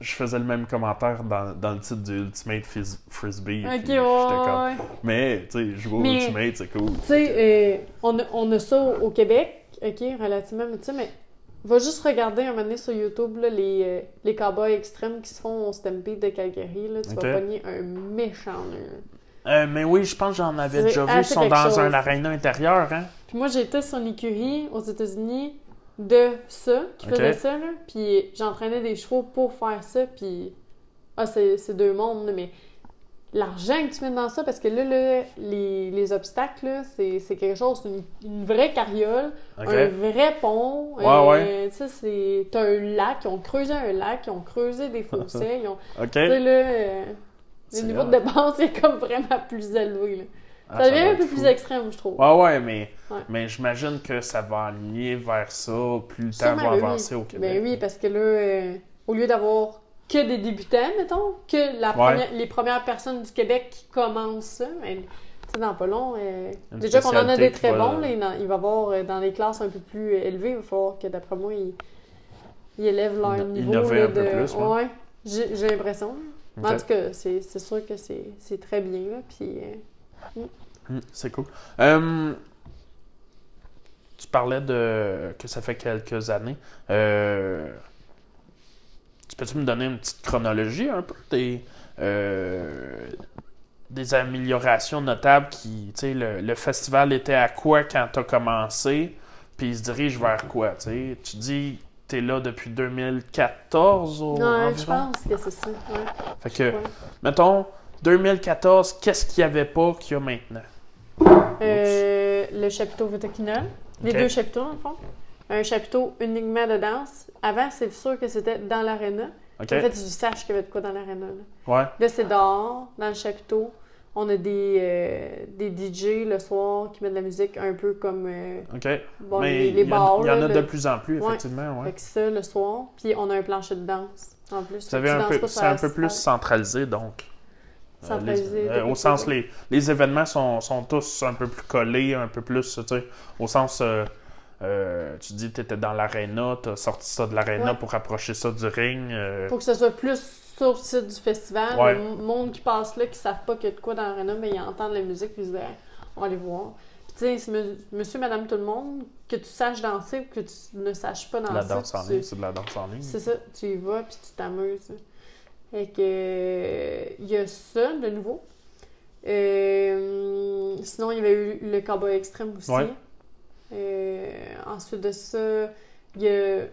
je faisais le même commentaire dans, dans le titre du Ultimate Fris- Frisbee. ok, puis ouais, j'étais comme, ouais. Mais, tu sais, jouer au Ultimate, c'est cool. Tu sais, euh, on, a, on a ça au, au Québec, ok, relativement, mais tu sais, mais va juste regarder un moment donné sur YouTube là, les, euh, les cowboys extrêmes qui se font au Stampede de Calgary, là, tu Ok. vas pogner un méchant nœud. Euh, mais oui, je pense que j'en avais déjà vu. Ils sont dans chose. un aréna intérieur, hein? Puis moi, j'étais sur une écurie aux États-Unis de ça, qui faisait ça, là, puis j'entraînais des chevaux pour faire ça, puis ah, c'est deux mondes, là, mais l'argent que tu mets dans ça, parce que là, là les, les obstacles, c'est quelque chose, c'est une, une vraie carriole, un vrai pont. Ouais, euh, ouais. Tu sais, c'est. T'as un lac, ils ont creusé un lac, ils ont creusé des fossés, ils ont. OK. Tu sais, là, euh, le niveau de dépense est comme vraiment plus élevé, là. Ah, ça devient un peu fou. plus extrême, je trouve. Ouais, ouais, mais, Ouais. mais j'imagine que ça va aligner vers ça. Plus le temps va ben oui. avancer au Québec. Ben oui, parce que là, euh, au lieu d'avoir que des débutants, mettons, que la Ouais. les premières personnes du Québec qui commencent ça, mais tu sais, dans pas long, euh, déjà qu'on en a des très bons, là, il, va y avoir euh, dans les classes un peu plus élevées, il va falloir que d'après moi, ils, ils élèvent leur niveau. innover là, un peu de... plus, ouais. ouais. J'ai l'impression. En tout cas, c'est sûr que c'est très bien, là, puis... euh, Hum, C'est cool. Euh, tu parlais de que ça fait quelques années. Euh, tu peux-tu me donner une petite chronologie un peu des, euh, des améliorations notables qui, tu sais, le, le festival était à quoi quand tu as commencé, puis il se dirige vers quoi? Tu dis là depuis 2014 au Ouais, je pense que c'est ça. Ouais. Fait que, Ouais. mettons, 2014, qu'est-ce qu'il n'y avait pas qu'il y a maintenant? Euh, le chapiteau vitiquinol. Les deux chapiteaux, le fond. Un chapiteau uniquement de danse. Avant, c'est sûr que c'était dans l'aréna. En fait, tu saches qu'il y avait de quoi dans l'aréna. Là, Ouais. Là, c'est dehors, dans le chapiteau. On a des, euh, des DJ le soir qui mettent de la musique un peu comme euh, OK. bon, Mais les, les il y, en- bars. il y en a le- de plus en plus, effectivement. Ouais. Fait que ça, le soir. Puis on a un plancher de danse, en plus. Un peu, c'est un peu plus centralisé, donc. Euh, Centralisé, les- euh, au sens, le- les, les événements sont, sont tous un peu plus collés, un peu plus, tu sais, au sens, euh, tu dis tu étais dans l'aréna, tu as sorti ça de l'aréna Ouais. pour rapprocher ça du ring. euh, Pour que ce soit plus sur le site du festival. Ouais. Le monde qui passe là, qui savent pas qu'il y a de quoi dans l'aréna, mais ils entendent la musique, puis ils se disent, Ah, on va aller voir. Puis tu sais, monsieur, madame, tout le monde, que tu saches danser ou que tu ne saches pas de la danser. danse en ligne, c'est de la danse en ligne. C'est ça, tu y vas, puis tu t'amuses. Fait que, euh, il y a ça, de nouveau. Euh, sinon, il y avait eu le cowboy extrême aussi. Ouais. Euh, ensuite de ça, il y a,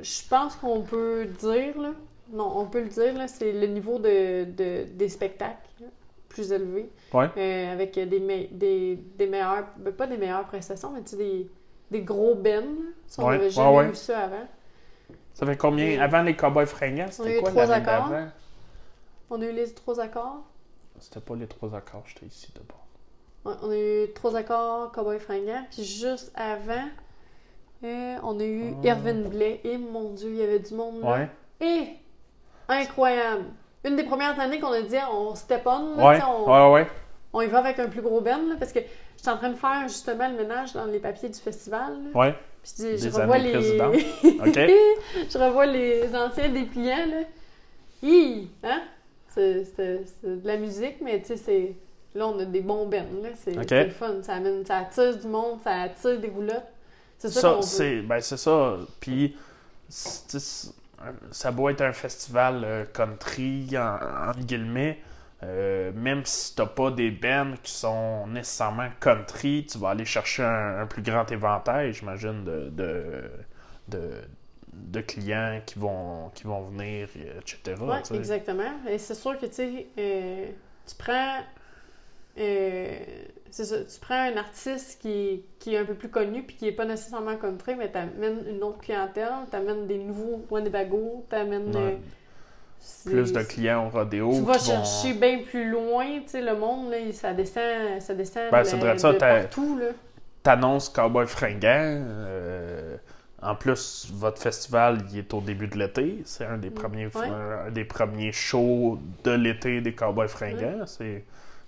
je pense qu'on peut dire, là, non, on peut le dire, là, c'est le niveau de, de- des spectacles. plus élevé. Ouais. Euh, avec des, me- des, des meilleures, ben, pas des meilleures prestations, mais tu sais, des, des gros bennes. Ça, on n'avait ouais, jamais ouais. eu ça avant. Ça fait combien? Euh, Avant les Cowboys fringants, on a c'était eu quoi trois accords. On a eu les trois accords. C'était pas les trois accords, j'étais ici d'abord. Ouais, on a eu trois accords Cowboy Fringant. Puis juste avant, euh, on a eu Ah. Irvin Blais. Et mon Dieu, il y avait du monde là. Et incroyable. Une des premières années qu'on a dit on step on, là, Ouais, on, ouais, ouais. on y va avec un plus gros ben, là, parce que j'étais en train de faire justement le ménage dans les papiers du festival. là. Ouais. Puis je, revois les. je revois les anciens dépliants, là. Hi! Hein? C'est de la musique, mais tu sais, c'est. Là, on a des bons bennes, là. C'est OK. c'est le fun. Ça, amène, ça attire du monde, ça attire des roulottes. C'est ça, Ça, qu'on veut. c'est ben, c'est ça. Puis, c'est- ça doit être un festival euh, country, en, guillemets. euh, même si t'as pas des bands qui sont nécessairement country, tu vas aller chercher un, un plus grand éventail, j'imagine, de, de, de, de clients qui vont, qui vont venir, et etc. Sais. exactement. Et c'est sûr que, tu sais, euh, tu prends. C'est ça, tu prends un artiste qui, qui est un peu plus connu puis qui est pas nécessairement country, mais t'amènes une autre clientèle, t'amènes des nouveaux Winnebago, t'amènes. Ouais. euh, Plus de clients au rodéo. Tu vas vont- chercher bien plus loin, tu sais, le monde, là, ça descend, ça descend Ben, de, ça, de t'as- partout, là. t'annonces Cowboy Fringant. euh, en plus, votre festival il est au début de l'été. C'est un des premiers Mm. Ouais. un des premiers shows de l'été des Cowboys Fringants. C'est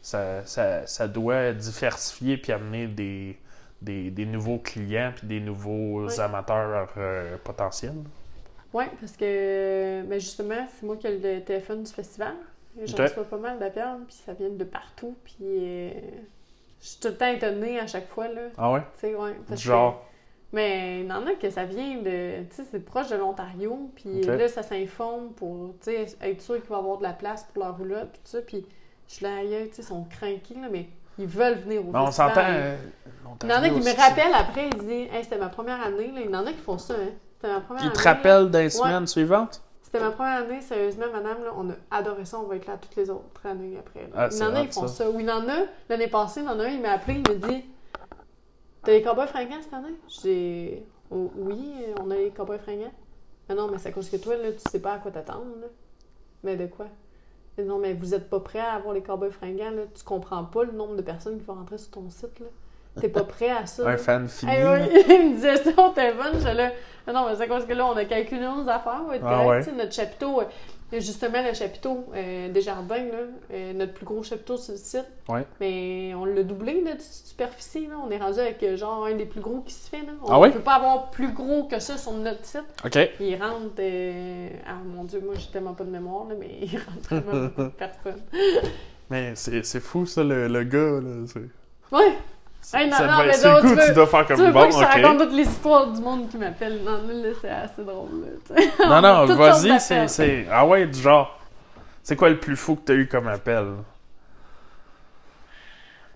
ça, ça, ça doit diversifier puis amener des, des, des nouveaux clients puis des nouveaux amateurs euh, potentiels. Oui, parce que ben justement, c'est moi qui ai le téléphone du festival. J'en reçois pas mal d'appels, puis ça vient de partout. Puis euh, je suis tout le temps étonnée à chaque fois. Là, Ah ouais? tu sais, ouais, parce genre. que- mais il y en a que ça vient de. Tu sais, c'est proche de l'Ontario. Puis là, ça s'informe pour être sûr qu'il va y avoir de la place pour leur roulotte. Puis tout ça. Puis je suis là, aïe, tu sais, ils sont craqués, là, mais ils veulent venir au Ben, on s'entend. euh, Il y en a qui me rappellent après, ils disent Hey, c'était ma première année. Là. Il y en a qui font ça. Hein. C'était ma première Ils te année, là. rappellent des semaines suivantes? C'était ma première année, sérieusement, madame, là, on a adoré ça, on va être là toutes les autres années après. Ah, il y en a, ils font ça. Oui, il y en a, l'année passée, il y en a un, il m'a appelé, il me dit T'as les cowboys fringants cette année? J'ai Oh, Oui, on a les cowboys fringants. Mais non, mais c'est à cause que toi, là, tu sais pas à quoi t'attendre. là. Mais de quoi? Non, mais vous êtes pas prêt à avoir les cowboys fringants, là. Tu comprends pas le nombre de personnes qui vont rentrer sur ton site, là. T'es pas prêt à ça. Un fan fini. Hey, il me disait ça au téléphone, j'étais là. Ah Non, mais c'est parce que là, on a calculé nos affaires, Ah correct. ouais. Sais, Notre chapiteau, justement, le chapiteau euh, des jardins, là, euh, notre plus gros chapiteau sur le site, Ouais. mais on l'a doublé de superficie. Là. On est rendu avec euh, genre un des plus gros qui se fait. Là. On Ah peut pas avoir plus gros que ça sur notre site. OK. Il rentre. Ah mon dieu, moi j'ai tellement pas de mémoire, là, mais il rentre vraiment beaucoup de personnes. Mais c'est fou, ça, le, le gars. Là. Ouais! C'est- Hey, non, ça non, devait- mais c'est donc, le coup, tu veux- tu dois faire Tu comme veux bon, pas que je te OK. raconte toutes les histoires du monde qui m'appelle? Non, là, c'est assez drôle. Là, Non, non, vas-y, c'est. Ah ouais, du genre. C'est quoi le plus fou que t'as eu comme appel?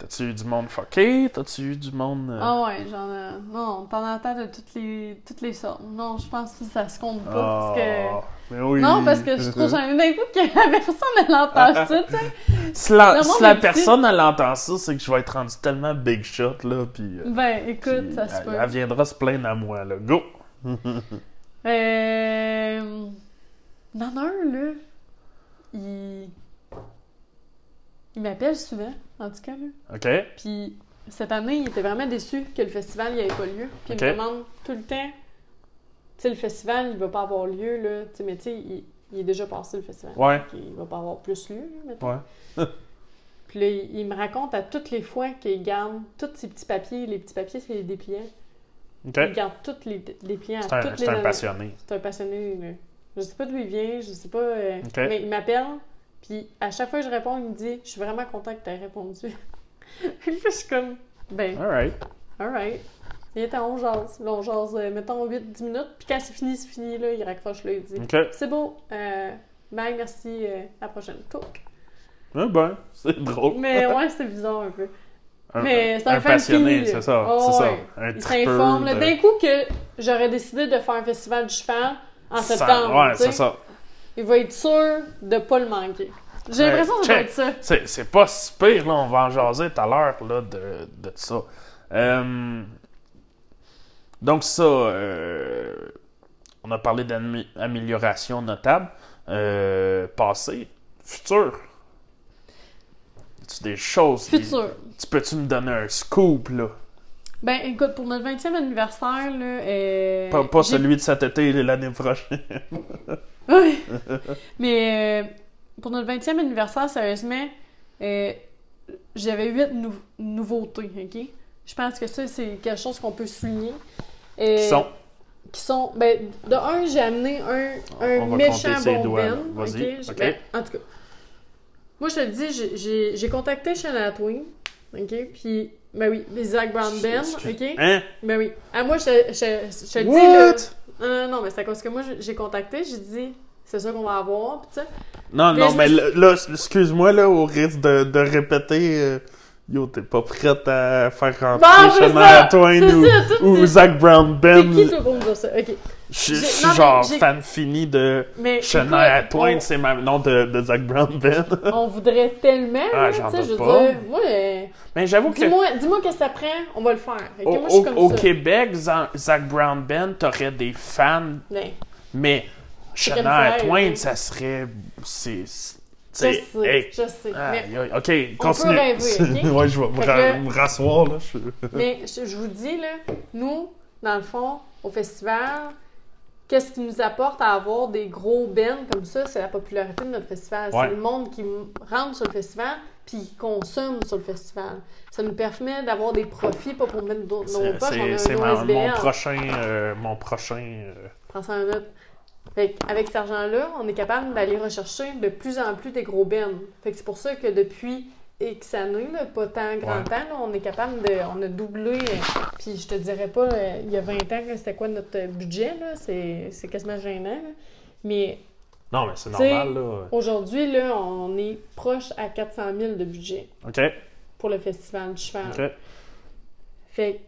T'as-tu eu du monde fucké? T'as-tu eu du monde. euh, Ah ouais, j'en ai... Non, t'en entends de toutes les, toutes les sortes. Non, je pense que ça se compte pas, parce que... ah, mais oui. Non, parce que je trouve j'en ai d'un coup que la personne, elle entend ça, tu sais. Si la, si personne, elle entend ça, c'est que je vais être rendu tellement big shot, là, euh, Ben, écoute, puis ça se peut. elle viendra se plaindre à moi, là. Go! Euh... A un, là, il... Il m'appelle souvent, en tout cas, là. OK? Puis cette année, il était vraiment déçu que le festival n'avait pas lieu. Puis il me demande tout le temps, tu sais, le festival, il va pas avoir lieu, là. Tu sais, mais tu sais, il, il est déjà passé le festival. Ouais. Donc, il va pas avoir plus lieu, là, mettons. Ouais. Puis là, il, il me raconte à toutes les fois qu'il garde tous ses petits papiers. Les petits papiers, c'est les dépliants. OK. Il garde tous les dépliants C'est à un, toutes c'est un passionné. C'est un passionné. là. Je sais pas d'où il vient, je sais pas. euh, Ok. Mais il m'appelle, puis à chaque fois que je réponds, il me dit Je suis vraiment content que tu aies répondu. puis je suis comme Ben, Alright. alright. Il était on jase. Là, on jase, euh, mettons 8-10 minutes, puis quand c'est fini, c'est fini, là, il raccroche là, il dit. C'est beau, euh, bye, merci, euh, à la prochaine. Touk. Ah ben, c'est drôle. Mais ouais, c'est bizarre un peu. Un, mais c'est un, fan passionné, c'est ça. Oh, c'est ça. ouais. Un Il s'informe. de- D'un coup que j'aurais décidé de faire un festival du cheval en septembre, Ouais, tu sais, c'est ça. Il va être sûr de pas le manquer. J'ai l'impression que ça être ça. C'est, c'est pas si pire, là. On va en jaser tout à l'heure, là, de, de ça. Euh, donc, ça, euh, on a parlé d'amélioration notable. Euh, passé, futur. Tu des choses. des- Futur. tu peux-tu me donner un scoop, là? Ben, écoute, pour notre 20e anniversaire, là. Euh, Pas, pas celui de cet été, l'année prochaine. Oui. Mais euh, pour notre 20e anniversaire, sérieusement, euh, j'avais huit nou- nouveautés, OK? Je pense que ça, c'est quelque chose qu'on peut souligner. Euh, Qui sont? qui sont- ben, de un, j'ai amené un, un On va méchant bon. Ben. Vas-y, ok? ok. Ben, en tout cas, moi, je te le dis, j'ai- contacté Shania Twain, OK? Puis, ben oui, Zach Brown Ben, OK? Hein? Ben oui. Ah, moi, je, te le dis. What? Non, non, mais c'est à cause que moi, j'ai- contacté, j'ai dit, c'est ça qu'on va avoir, pis ça. Non, non, mais me là, excuse-moi, là, au risque de, de répéter, euh, yo, t'es pas prête à faire rentrer Bon, c'est Shania! Twain C'est ou, ça, ou c'est- Zach Brown Ben. qui, toi, pour me dire ça? OK. Je suis mais genre fan fini de Mais Twain, on- c'est ma nom de, de Zach Brown Ben. On, voudrait tellement, Ah, tu sais, je veux pas. dire, moi, euh, Mais j'avoue que dis-moi, dis-moi qu'est-ce que ça prend, on va le faire. OK? au, moi, je suis comme au ça. Québec, Za- Zach Brown Ben, t'aurais des fans, Ouais. mais C'est Shania comme ça, Twain, ouais. ça serait. C'est. Je sais, hey, je sais. mais, ok, on continue. peut rêver, ouais, je vais me, que- rasseoir, là. je- mais je, je vous dis, là, nous, dans le fond, au festival, qu'est-ce qui nous apporte à avoir des gros bands comme ça, c'est la popularité de notre festival. Ouais. C'est le monde qui rentre sur le festival puis qui consomme sur le festival. Ça nous permet d'avoir des profits, pas pour mettre nos C'est- poches, C'est ma- mon prochain. euh, mon prochain. euh, Prends ça en note. Fait avec cet argent-là, on est capable d'aller rechercher de plus en plus des gros bennes. Fait que c'est pour ça que depuis X années, là, pas tant grand Ouais. temps, là, on est capable de. On a doublé. euh, Puis je te dirais pas, euh, il y a 20 ans, que c'était quoi notre budget, là. C'est c'est quasiment gênant, là. Mais Non, mais c'est normal, là. aujourd'hui, là, on est proche à 400 000 de budget Ok, pour le festival du cheval. ok. Fait que,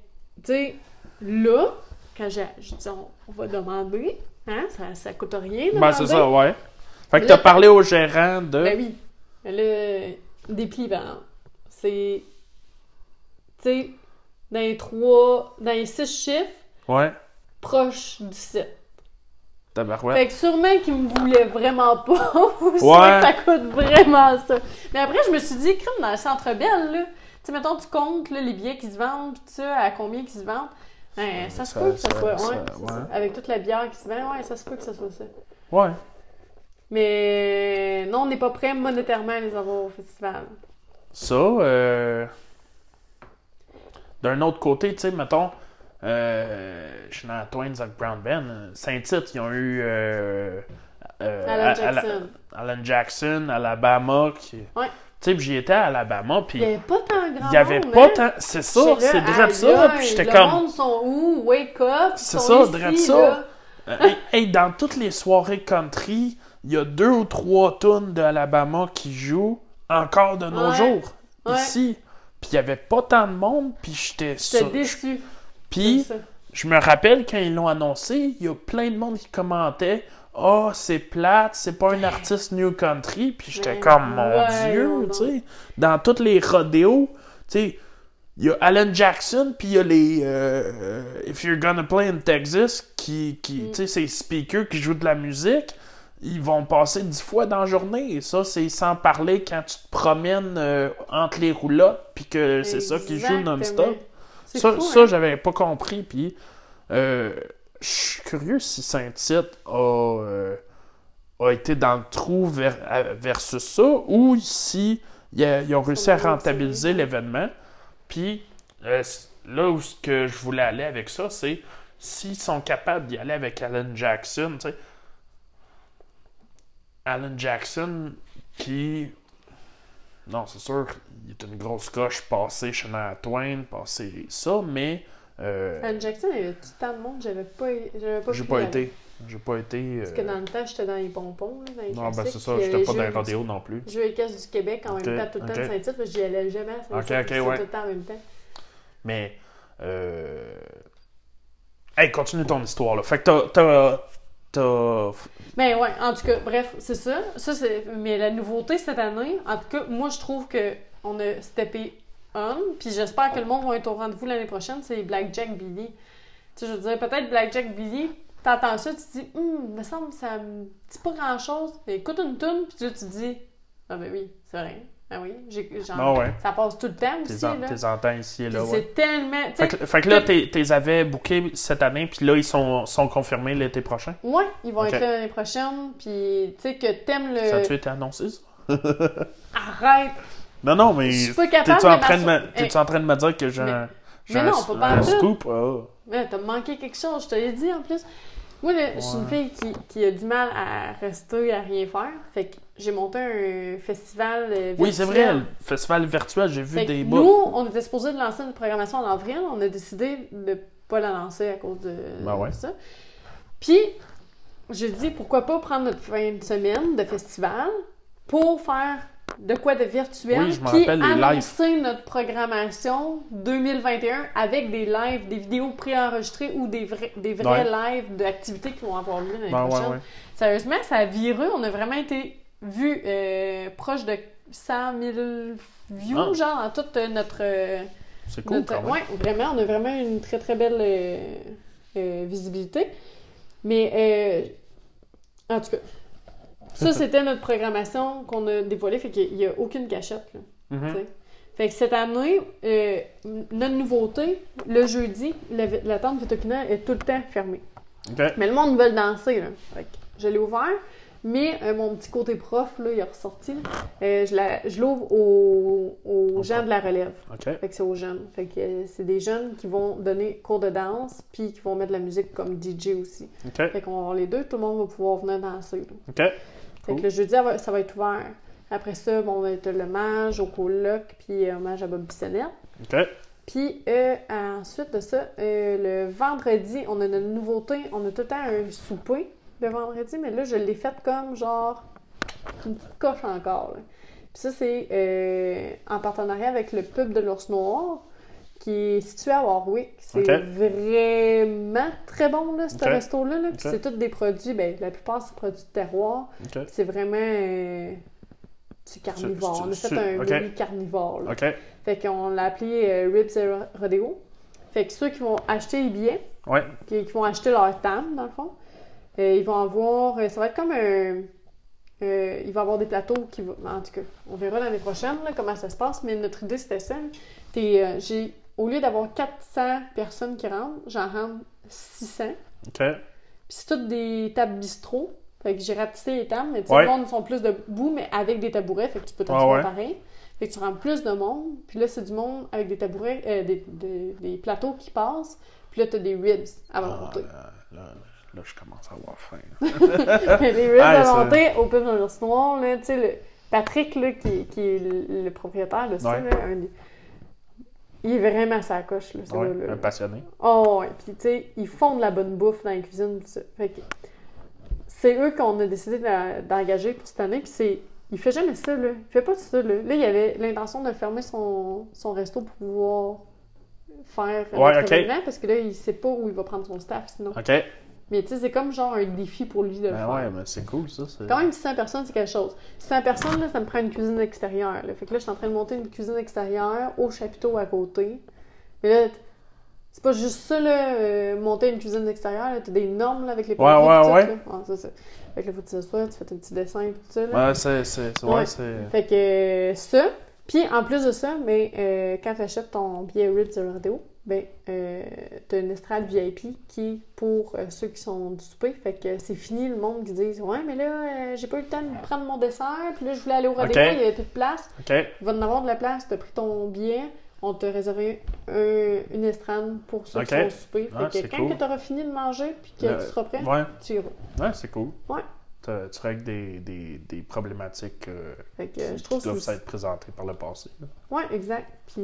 tu sais, là, quand j'ai, je dis, on, on va demander, hein, ça, ça coûte rien. Ben, demander. c'est ça, ouais. Fait que Là, t'as parlé au gérant de. Ben oui. Là, des exemple. C'est. Tu sais, dans les trois. Dans les six chiffres, Ouais, proche du 7. tabarouette. Fait que sûrement qu'ils me voulaient vraiment pas. ou Ouais. que ça coûte vraiment ça. Mais après, je me suis dit, crime dans le centre belle, là. Tu sais, mettons, tu comptes là, les billets qui se vendent, pis tout ça, à combien qui se vendent. Ben, ça se peut que ça, ça- soit. ça- ouais, c'est ouais. ça. Avec toute la bière qui se vend, ouais, ça se peut que ça soit ça. Ouais. Mais non, on n'est pas prêt monétairement à les avoir au festival. Ça, euh... d'un autre côté, tu sais, mettons, euh... Shania Twain, Zach Brown Ben, Saint-Tite, ils ont eu euh... euh, Alan à- à- Jackson. Alan Jackson, Alabama, qui... Ouais. Tu sais, j'y étais à Alabama, puis Il n'y avait pas tant grand il y avait pas hein? tant... C'est ça, c'est de ça, puis j'étais le comme... monde sont où? Wake up! C'est ça, de ça. hey, dans toutes les soirées country, il y a deux ou trois tunes de Alabama qui jouent encore de nos Ouais. jours, Ouais. ici. Puis il y avait pas tant de monde, puis j'étais déçue. Puis je me rappelle quand ils l'ont annoncé, il y a plein de monde qui commentait « Ah, c'est plate, c'est pas un artiste new country. » Puis j'étais comme « Mon ouais, Dieu! non, » Tu sais, dans toutes les rodéos, tu sais, il y a Alan Jackson, puis il y a les euh, euh, If You're Gonna Play in Texas, qui, qui Mm. tu sais, ces speakers qui jouent de la musique, ils vont passer dix fois dans la journée. Et ça, c'est sans parler quand tu te promènes euh, entre les roulottes, puis que c'est ça qui joue non-stop. Ça, fou, ça hein? j'avais pas compris. Puis, euh, je suis curieux si Saint-Tite a, euh, a été dans le trou vers, à- versus ça, ou si ils ont réussi à rentabiliser l'événement. Puis, là où ce que je voulais aller avec ça, c'est s'ils sont capables d'y aller avec Alan Jackson, tu sais. Alan Jackson qui non, c'est sûr, il est une grosse coche passé Shania Twain, passé ça, mais euh, Alan Jackson, il y avait tout tant de monde, j'avais pas, j'avais pas j'ai pas été. J'ai pas été. Parce que euh, dans le temps, j'étais dans les pompons, là, dans les Non, ben c'est ça, j'étais pas dans les rodéos non plus. Jeux et caisses du Québec en même temps, tout le temps de Saint-Tite, parce que j'y allais jamais. à Saint-Tite, Ok, ok, c'était ouais. tout le temps en même temps. Mais. Euh... Hey, continue ton histoire là. Fait que t'as- t'as. Ben ouais, en tout cas, bref, c'est ça. ça c'est... Mais la nouveauté cette année, en tout cas, moi je trouve que on a steppé on, puis j'espère que le monde va être au rendez-vous l'année prochaine, c'est Blackjack Billy. Tu sais, je veux dire, peut-être Blackjack Billy, t'entends ça, tu dis, hum, me semble, ça me dit pas grand-chose. Écoute une tune, puis tu te dis, ah ben oui, c'est vrai. Ah oui, genre, Ah ouais. ça passe tout le temps T'es aussi, en- là. t'es entends ici et là, ouais. c'est tellement... tu Fait que, fait que là, t'es t'es avais bookés cette année, puis là, ils sont, sont confirmés l'été prochain? Ouais, ils vont Ok. être là l'année prochaine, puis tu sais que t'aimes le... Ça a-tu été annoncé, ça? Arrête! Non, non, mais. Je suis pas capable T'es-tu en, de train de me- m'asseoir- t'es-tu en train de me dire que j'ai Mais- un. j'ai mais un- non, pas un pantoute. scoop? Ah. Ouais, t'as manqué quelque chose, je te l'ai dit en plus. Moi, là, je suis une fille qui, qui a du mal à rester à rien faire. Fait que j'ai monté un festival euh, Oui, c'est virtuel. vrai, le festival virtuel, j'ai vu Fait des nous, bouts. on était supposé de lancer une programmation en avril. On a décidé de pas la lancer à cause de Ben ouais. ça. Puis, j'ai dit, pourquoi pas prendre notre fin de semaine de festival pour faire de quoi de virtuel, Oui, je puis annoncer notre programmation 2021 avec des lives, des vidéos préenregistrées ou des vrais, des vrais lives d'activités qui vont avoir lieu l'année Ben, prochaine. ouais. Sérieusement, ça a viré. On a vraiment été vus euh, proche de 100 000 views, Ah. genre, dans toute euh, notre... euh, C'est cool, notre- quand même. ouais, vraiment, on a vraiment une très très belle euh, visibilité. Mais en tout cas, ça c'était notre programmation qu'on a dévoilée, fait qu'il n'y a aucune cachette. Là, Mhm. Fait que cette année, euh, notre nouveauté, le jeudi, la, la tente Vitopina est tout le temps fermée. Mais le monde veut danser, là. Fait que je l'ai ouvert, mais euh, mon petit côté prof, là, il est ressorti. là. Euh, je l'ouvre aux, aux gens de la relève. Fait que c'est aux jeunes. Fait que c'est des jeunes qui vont donner cours de danse, puis qui vont mettre de la musique comme DJ aussi. Fait qu'on les deux, tout le monde va pouvoir venir danser. là. Fait que le jeudi, ça va, être ouvert. Après ça, bon, on va être le mage au coloc, puis euh, hommage à Bob Bissonnette. Ok. Puis euh, ensuite de ça, euh, le vendredi, on a une nouveauté. On a tout le temps un souper le vendredi, mais là, je l'ai fait comme genre une petite coche encore. là. Puis ça, c'est euh, en partenariat avec le pub de l'ours noir qui est situé à Warwick. C'est vraiment très bon, là, ce resto-là. là. C'est tous des produits, ben, la plupart, c'est produits de terroir. C'est vraiment... euh, c'est carnivore. On a c'est- fait un menu carnivore. là. Fait qu'on l'a appelé euh, Ribs et Rodeo. Fait que ceux qui vont acheter les billets, Ouais. qui, qui vont acheter leur table, dans le fond, euh, ils vont avoir. ça va être comme un. euh, il va y avoir des plateaux qui vont. En tout cas, on verra l'année prochaine là, comment ça se passe, mais notre idée c'était ça. T'es, euh, j'ai, au lieu d'avoir 400 personnes qui rentrent, j'en rentre 600. Ok. Puis c'est toutes des tables bistrot. Fait que j'ai rapetissé les tables, mais tu sais, Ouais. le monde sont plus debout, mais avec des tabourets, fait que tu peux t'asseoir ouais. pareil. Fait que tu rends plus de monde, puis là, c'est du monde avec des tabourets, euh, des, des- des plateaux qui passent, puis là, t'as des ribs à Ah, volonté. là, là, là, je commence à avoir faim. les ribs à volonté au pub dans l'ours noir, là, tu sais, le- Patrick, là, qui, qui est le, le propriétaire de ça, Ouais. un des- il est vraiment à sa coche, là, ce Ouais, là. un passionné. Oh, ouais. Puis, tu sais, ils font de la bonne bouffe dans la cuisine, tout ça. Fait que c'est eux qu'on a décidé d'engager pour cette année. Puis, c'est. Il fait jamais ça, là. Il fait pas ça, là. Là, il avait l'intention de fermer son, son resto pour pouvoir faire euh, Ouais, notre ok. événement parce que là, il sait pas où il va prendre son staff sinon. Ok. Mais, tu sais, c'est comme genre un défi pour lui de le Ben faire. ouais, mais c'est cool, ça. Quand même, 600 personnes, c'est quelque chose. 600 personnes, là, ça me prend une cuisine extérieure. Là. Fait que là, je suis en train de monter une cuisine extérieure au chapiteau à côté. Mais là, c'est pas juste ça, là, euh, monter une cuisine extérieure. là. T'as des normes là, avec les Ouais, pompiers ouais, tout, ouais. là. Ouais, c'est ça. Fait que là, faut que tu t'assoies, tu fais ton petit dessin et tout ça. Là. Ouais, c'est. c'est- Ouais, Ouais. c'est. Fait que euh, ça. Puis en plus de ça, mais euh, quand tu achètes ton billet Ribs de Rodeo, ben euh, t'as une estrade VIP qui est pour euh, ceux qui sont du souper. Fait que c'est fini le monde qui dit Ouais, mais là, euh, j'ai pas eu le temps de prendre mon dessert, puis là je voulais aller au Ok. il y avait plus de place. Ok. Il va en avoir de la place, t'as pris ton billet, on t'a réservé un- une estrade pour ceux qui sont au souper. Fait Ah, que quand cool. que t'auras fini de manger, puis que tu seras prêt, Ouais. tu iras. Ouais, c'est cool. Ouais. Tu règles des, des, des problématiques euh, que je trouve qui doivent s'être présentées par le passé. Ouais, exact. Puis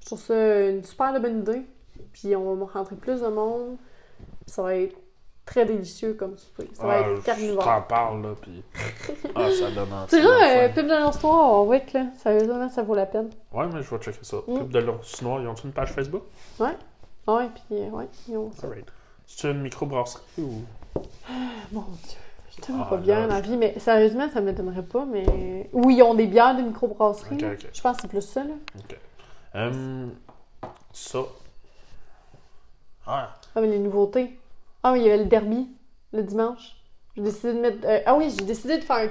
je trouve ça une super bonne idée. Puis on va rentrer plus de monde. Ça va être très délicieux comme souper. Ça va Ah, être Je carnivore. t'en parle, là, puis. Ah, ça donne un Tu sais, euh, pub de l'histoire, ouais, là. Sérieusement, ça vaut la peine. Ouais, mais je vais checker ça. Mm. Pub de l'ours noir, ils ont une page Facebook? Ouais, puis euh, ouais, ils ont ça. C'est une microbrasserie ou? Mon Dieu. Je tellement Ah, pas bien dans la vie, mais sérieusement, ça m'étonnerait pas, mais... Oui, ils ont des bières de microbrasserie. Ok, là. ok. Je pense que c'est plus ça, là. Hum, ça. Ah, Ah, mais les nouveautés. Ah, oui, il y avait le derby, le dimanche. J'ai décidé de mettre... euh, Ah oui, j'ai décidé de faire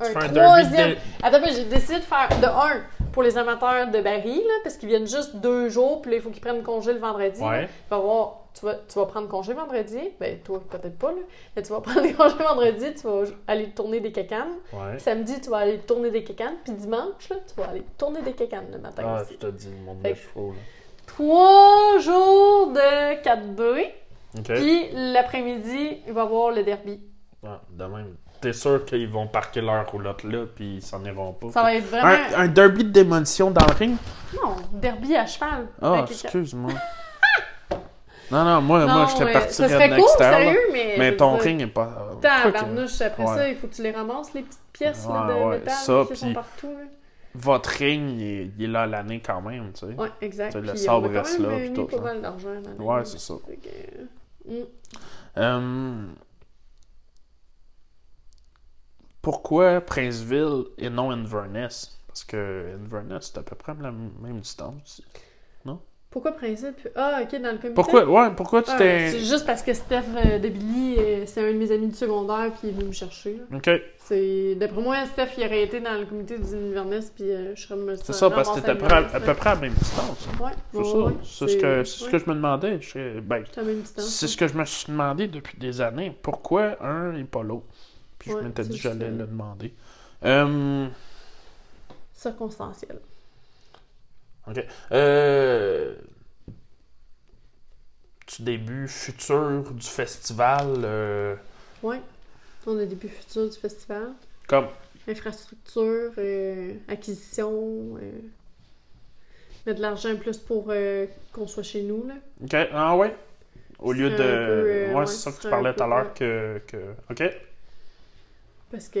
un troisième... Attends, j'ai décidé de faire de un pour les amateurs de Barry, là, parce qu'ils viennent juste deux jours, puis là, il faut qu'ils prennent congé le vendredi. là. Ouais. Tu vas voir, tu vas, tu vas prendre congé vendredi. Ben, toi, peut-être pas, là. Mais tu vas prendre congé vendredi, tu vas aller tourner des cacanes. Ouais. Samedi, tu vas aller tourner des cacanes. Puis dimanche, là, tu vas aller tourner des cacanes le matin Ah, aussi. je te dis, le monde Fait de chevaux, là. Trois jours de 4-2. Ok. Puis l'après-midi, il va y avoir le derby. Ah, de même. T'es sûr qu'ils vont parquer leur roulotte là, puis ils s'en iront pas? Ça va être vraiment. un, un derby de démolition dans le ring? Non, derby à cheval. Ah, excuse-moi. non, non, moi, moi Non, j'étais ouais, parti Ça de serait cool, sérieux, mais. je Mais ton dire, ring est pas. Tabarnouche, après Ouais. ça, il faut que tu les ramasses, les petites pièces là, de Ouais, métal ça, qui sont partout. Là. Votre ring, il est, il est là l'année quand même, tu sais. Ouais, exact. Le Puis sabre reste là, puis tout, pas mal d'argent Ouais, c'est ça. Que, mm. Hum, Pourquoi Princeville et non Inverness? Parce que Inverness, c'est à peu près la même distance. Pourquoi Principe? Ah, ok, dans le comité. Pourquoi, ouais, pourquoi tu Ah, t'es. C'est juste parce que Steph euh, euh, c'est un de mes amis du secondaire, puis il est venu me chercher. là. Ok, C'est D'après moi, Steph, il aurait été dans le comité du Inverness, puis euh, je serais me c'est ça, parce que t'étais à peu près à, peu près à la même distance. Ouais, C'est ouais, ça. ouais, C'est ce, que, c'est ce que je me demandais. Je- ben, à la même distance. c'est ce que je me suis demandé depuis des années. Pourquoi un et pas l'autre? Puis je m'étais dit que j'allais le demander. Hum, Circonstanciel. Ok. Euh, tu début futur du festival, euh, Ouais. On a des buts futurs du festival. comme? Infrastructure, euh, acquisition, euh, mettre de l'argent plus pour euh, qu'on soit chez nous, là. Ok, ah ouais? Au lieu de. peu, euh, ouais, ouais, c'est ça que tu parlais tout à l'heure ouais. que, que. Ok. Parce qu'on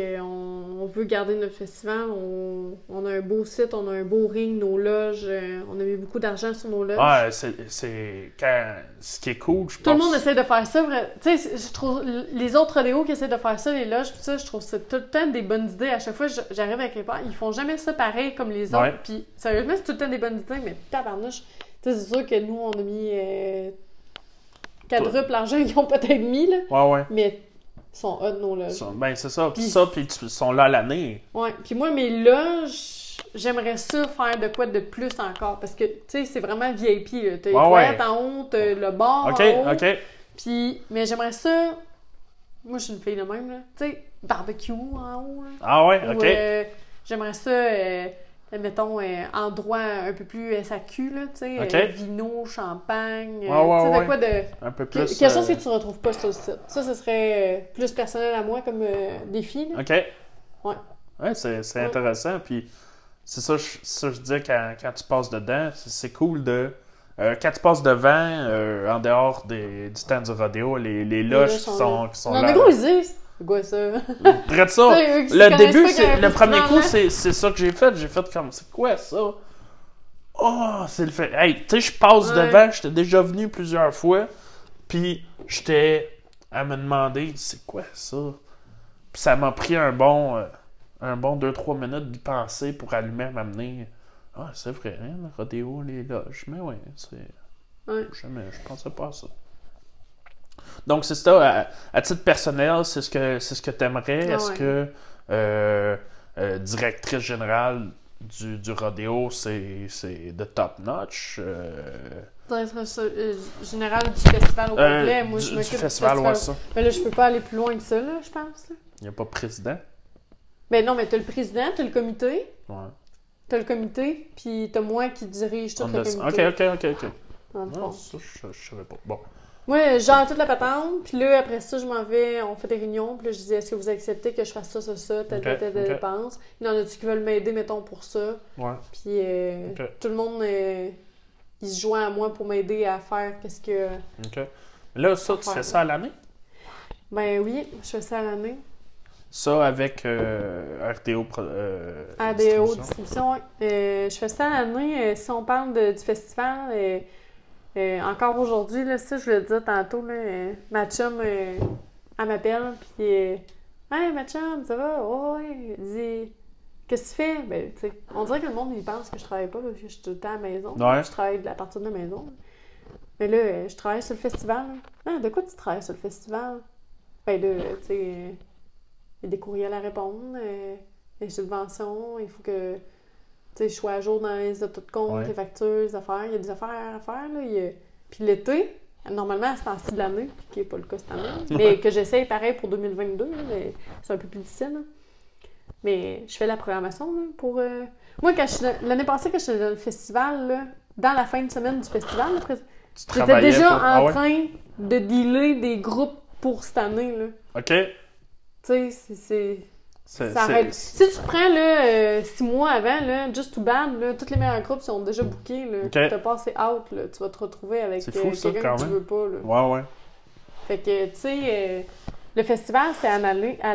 on veut garder notre festival, on, on a un beau site, on a un beau ring, nos loges, euh, on a mis beaucoup d'argent sur nos loges. Ouais, c'est. quand... Ce qui est cool, je Tout pense. le monde essaie de faire ça. Tu sais, je trouve les autres rodéos qui essaient de faire ça, les loges, tout ça, je trouve c'est tout le temps des bonnes idées. À chaque fois, j'arrive avec les parents, ils font jamais ça pareil comme les autres. Ouais. Puis sérieusement, c'est tout le temps des bonnes idées, mais tabarnouche. Tu sais, c'est sûr que nous, on a mis euh, quadruple l'argent qu'ils ont peut-être mis, là. Ouais, ouais. Mais sont hot, nos loges. Ça- Ben, c'est ça. Puis Puis- ça, puis tu- ils sont là l'année. Ouais. Puis moi, mes loges, j'aimerais ça faire de quoi de plus encore. Parce que, tu sais, c'est vraiment VIP. T'as les Ouais, en haut, t'as le bar Ok, en haut. ok. Puis, mais j'aimerais ça. Moi, je suis une fille de même, là. Tu sais, barbecue en haut, là. Ah ouais, Ou, ok. euh, j'aimerais ça, euh, mettons, euh, endroit un peu plus SAQ, là, tu sais. Euh, vino, champagne. euh, Ouais, ouais, tu sais, de quoi de. Un peu que- plus. quelque chose euh, que tu retrouves pas sur le site. Ça, ce serait euh, plus personnel à moi comme euh, défi, là. Ok. Ouais. Ouais, c'est intéressant. Puis c'est ça, je- ça, je disais quand, quand tu passes dedans, c'est cool de. euh, quand tu passes devant, euh, en dehors des, du temps du rodéo, les, les loges qui sont qui sont Non, là. mais gros, ils disent. C'est quoi ça? Près de ça. Le début, c'est le premier coup, c'est c'est ça que j'ai fait. J'ai fait comme, c'est quoi ça? Oh, c'est le fait. Hey, tu sais, je passe Ouais. devant, j'étais déjà venu plusieurs fois, puis j'étais à me demander, c'est quoi ça? Puis ça m'a pris un bon, euh, un bon 2-3 minutes d'y penser pour allumer m'amener. Ah, c'est vrai, hein, le rodéo, les loges. Mais ouais, c'est. Ouais. Jamais, je pensais pas à ça. Donc, c'est ça, à, à titre personnel, c'est ce que c'est ce que t'aimerais. Ah Est-ce ouais. que euh, euh, directrice générale du, du rodéo, c'est de top notch? Euh, Directeur ça, euh, général du festival au complet. Moi, je du m'occupe festival, du ouais, ça. Mais là, je peux pas aller plus loin que ça, là, je pense. Il n'y a pas président. Ben non, mais t'as le président, t'as le comité, Ouais. t'as le comité, puis t'as moi qui dirige tout On le comité. Ok, ok, ok, ok. dans le fond. Non, ça, je, je savais pas. Bon. Je gère toute la patente, puis là, après ça, je m'en vais, on fait des réunions, puis là, je dis, est-ce que vous acceptez que je fasse ça, ça, ça, telle, Ok, telle, dépense? Il y en a-tu qui veulent m'aider, mettons, pour ça? Ouais. Puis euh, tout le monde, euh, il se joint à moi pour m'aider à faire qu'est-ce que... Ok. Là, ça, tu Ouais. fais ça à l'année? Ben oui, je fais ça à l'année. Ça avec euh, RTO. pro- Euh, distribution. distribution, ouais. Euh, je fais ça à l'année. euh, si on parle de- du festival, euh, encore aujourd'hui, là, ça, je le disais tantôt, là, euh, ma chum, euh, elle m'appelle, puis Hey, ma chum, ça va? Ouais, ouais. Elle dit Qu'est-ce que tu fais? Ben, tu sais, on dirait que le monde, il pense que je travaille pas, parce que je suis tout le temps à la maison. Ouais. Je travaille de la partie de la maison. Mais là, je travaille sur le festival. Ah, de quoi tu travailles sur le festival? Ben, là, tu sais, il y a des courriels à répondre, des subventions, il faut que sais, je sois à jour dans les autos de compte, Ouais. les factures, les affaires. Il y a des affaires à faire. Là. A- Puis l'été, normalement, c'est en style de l'année, qui n'est pas le cas cette année, mais que j'essaye pareil pour 2022, là, mais c'est un peu plus difficile. là. Mais je fais la programmation là, pour. euh, Moi, quand je suis l'année passée, quand j'étais dans le festival, là, dans la fin de semaine du festival, là, j'étais déjà pour- en Ah ouais? train de dealer des groupes pour cette année. Là. Ok. Tu sais. C'est- Ça c'est- arrête. Si tu prends là, euh, six mois avant, là, Just Too Bad, là, tous les meilleurs groupes sont déjà bookés. Là, Ok. Tu t'as passé out, là, tu vas te retrouver avec euh, quelqu'un que tu veux pas. Là. Ouais, ouais. Fait que, tu sais, euh, le festival, c'est à l'année. à.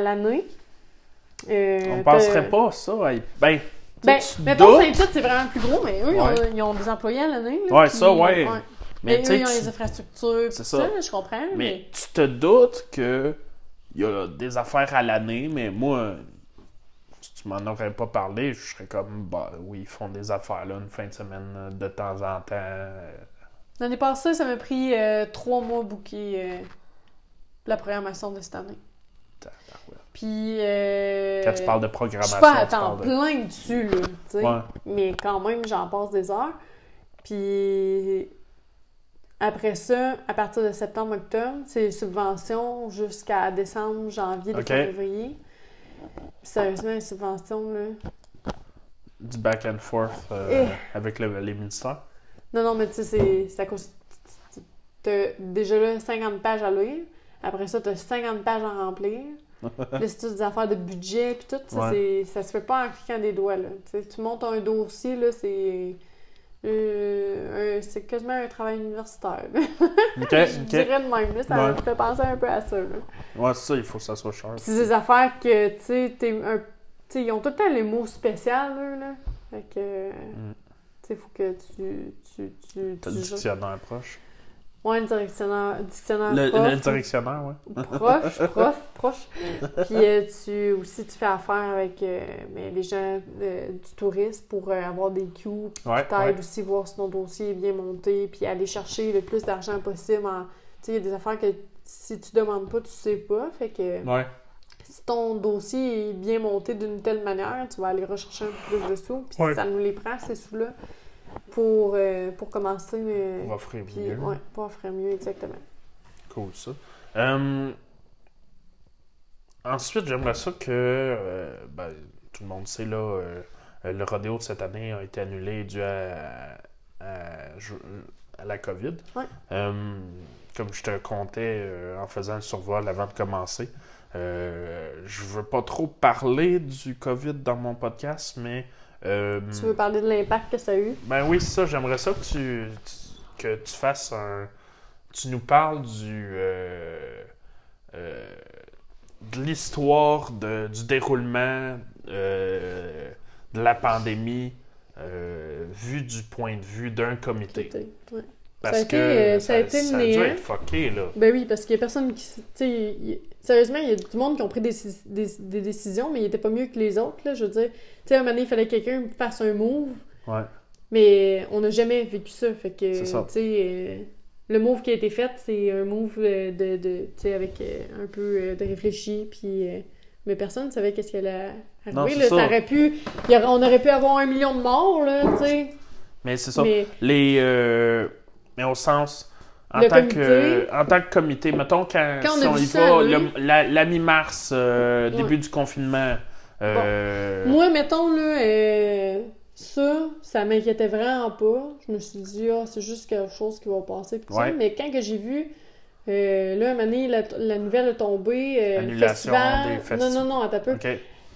Euh, On penserait pas ça. hey, Ben, Ben, mettons, Saint-Tite, c'est vraiment plus gros, mais eux, ils, ont, Ouais. ils ont des employés à l'année. Ouais, ça, ouais. Mais, mais eux, ils ont tu- les infrastructures, C'est tout ça. je comprends. Mais, Mais tu te doutes que il y a des affaires à l'année, mais moi, si tu m'en aurais pas parlé, je serais comme, bah oui, ils font des affaires là, une fin de semaine de temps en temps. l'année passée, ça m'a pris euh, trois mois booker euh, la programmation de cette année. Puis. Euh, Quand tu parles de Je programmation, suis pas à temps de- plein dessus, là, tu sais. Ouais. Mais quand même, j'en passe des heures. Puis après ça, à partir de septembre-octobre, c'est les subventions jusqu'à décembre, janvier, février. Sérieusement, les subventions, là. Du back and forth euh, avec le- les ministères? Non, non, mais tu sais, à cause. T'as déjà là 50 pages à lire. Après ça, t'as 50 pages à remplir. là, c'est toutes des affaires de budget, puis tout. Ça, Ouais. ça se fait pas en cliquant des doigts, là. Tu montes un dossier, là, c'est. Euh, c'est quasiment un travail universitaire. là. Ok, Je dirais de même, là, ça Ouais. me fait penser un peu à ça. Là. Ouais, c'est ça, il faut que ça soit cher. C'est des affaires que, tu sais, un- ils ont tout le temps les mots spéciaux, eux, là. Fait que, Mm. tu sais, faut que tu, tu, tu, T'as le dictionnaire proche. Ouais, un directionnaire, dictionnaire Le, prof, le directionnaire, ouais. proche, prof, proche. Puis euh, tu, aussi, tu fais affaire avec euh, mais les gens euh, du tourisme pour euh, avoir des queues, puis Ouais, ouais. aussi voir si ton dossier est bien monté, puis aller chercher le plus d'argent possible. en- Tu sais, il y a des affaires que si tu demandes pas, tu sais pas. Fait que Ouais. si ton dossier est bien monté d'une telle manière, tu vas aller rechercher un peu plus de sous. Puis Ouais. ça nous les prend, ces sous-là, pour, euh, pour commencer. euh, va offrir puis, mieux. ouais, pour offrir mieux, exactement. Cool, ça. Euh, ensuite, j'aimerais ça que, euh, ben, tout le monde sait, là, euh, le rodéo de cette année a été annulé dû à, à- je- à la COVID. Ouais. Euh, comme je te comptais en faisant le survol avant de commencer, je veux pas trop parler du COVID dans mon podcast, mais... euh, Tu veux parler de l'impact que ça a eu? ben oui, c'est ça. J'aimerais ça que tu, tu- que tu fasses un. Tu nous parles du. euh, euh, de l'histoire de- du déroulement euh, de la pandémie euh, vu du point de vue d'un comité. Ouais. Parce Ça a été, que ça a été ça a le dû néant. être fucké, là. Ben oui, parce qu'il y a personne qui. il- sérieusement, il y a du monde qui ont pris des, des, des décisions, mais ils étaient pas mieux que les autres, là. Je veux dire, tu sais, à un moment donné, il fallait que quelqu'un fasse un move, Ouais. mais on n'a jamais vécu ça. Fait que, tu sais, euh, le move qui a été fait, c'est un move euh, de. de tu sais, avec euh, un peu de réfléchi, puis. euh, mais personne ne savait qu'est-ce qui allait arriver. Là. ça. Ça aurait pu, y on aurait pu avoir un million de morts, là, tu sais. Mais c'est ça. Mais Les. Mais au sens. En Le tant, que, comité. en tant que comité, mettons, quand, si on y ça va, la, la mi-mars, euh, Ouais. début du confinement, euh, Moi, mettons, là, euh, ça, ça m'inquiétait vraiment pas. Je me suis dit, ah, c'est juste quelque chose qui va passer. Ouais. Mais quand que j'ai vu, euh, là, donné, la, la nouvelle est tombée. le Annulation festival... des Non, non, non, attends un peu.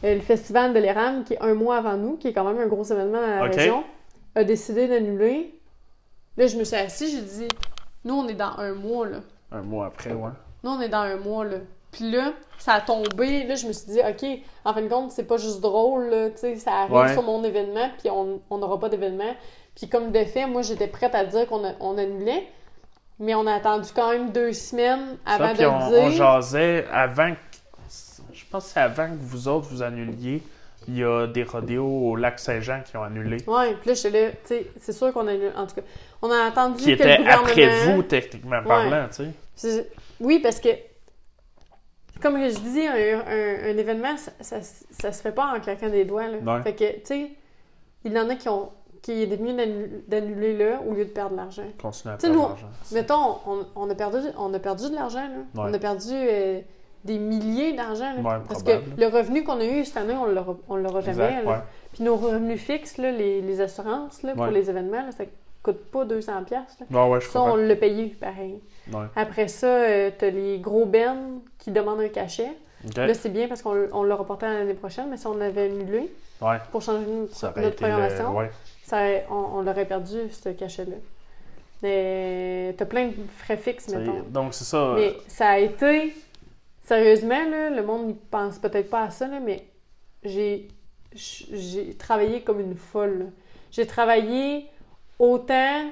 Le festival de l'ERAM, qui est un mois avant nous, qui est quand même un gros événement dans la région, a décidé d'annuler. Là, je me suis assise, j'ai dit, nous, on est dans un mois, là. Un mois après, ouais. Nous, on est dans un mois, là. Puis là, ça a tombé. Là, je me suis dit, OK, en fin de compte, c'est pas juste drôle, là, tu sais, ça arrive Ouais. sur mon événement, puis on on n'aura pas d'événement. Puis comme de fait, moi, j'étais prête à dire qu'on a- on annulait, mais on a attendu quand même deux semaines avant de on, le on dire. jasait avant que. Je pense que c'est avant que vous autres vous annuliez. Il y a des rodéos au lac Saint-Jean qui ont annulé. Ouais, puis là, j'étais là, tu sais, c'est sûr qu'on a En tout cas, on a attendu Qui que le était gouvernement... après vous, techniquement parlant, tu sais. Oui, parce que, comme je dis, un, un- un événement, ça, ça, ça se fait pas en claquant des doigts. Là. Ouais. Fait que, tu sais, il y en a qui ont qui est mieux d'annu- d'annuler là au lieu de perdre de l'argent. Continuez à perdre de l'argent. Mettons, on, on a perdu, on a perdu de l'argent, là. On a perdu euh, des milliers d'argent. Ouais, parce probable. que le revenu qu'on a eu cette année, on on l'aura jamais. Exact, là. ouais. Puis nos revenus fixes, là, les, les assurances là, pour les événements, là, ça coûte pas 200$. piastres, Là. Ouais, ouais, je Ça, on l'a payé, pareil. Après ça, euh, t'as les gros bennes qui demandent un cachet. Là, c'est bien parce qu'on on l'a reporté à l'année prochaine, mais si on avait annulé pour changer notre, notre le... programmation, ça, on, on l'aurait perdu, ce cachet-là. Mais t'as plein de frais fixes, mettons. Donc, c'est ça. Mais ça a été... Sérieusement, là, le monde n'y pense peut-être pas à ça, là, mais j'ai travaillé comme une folle. J'ai travaillé autant...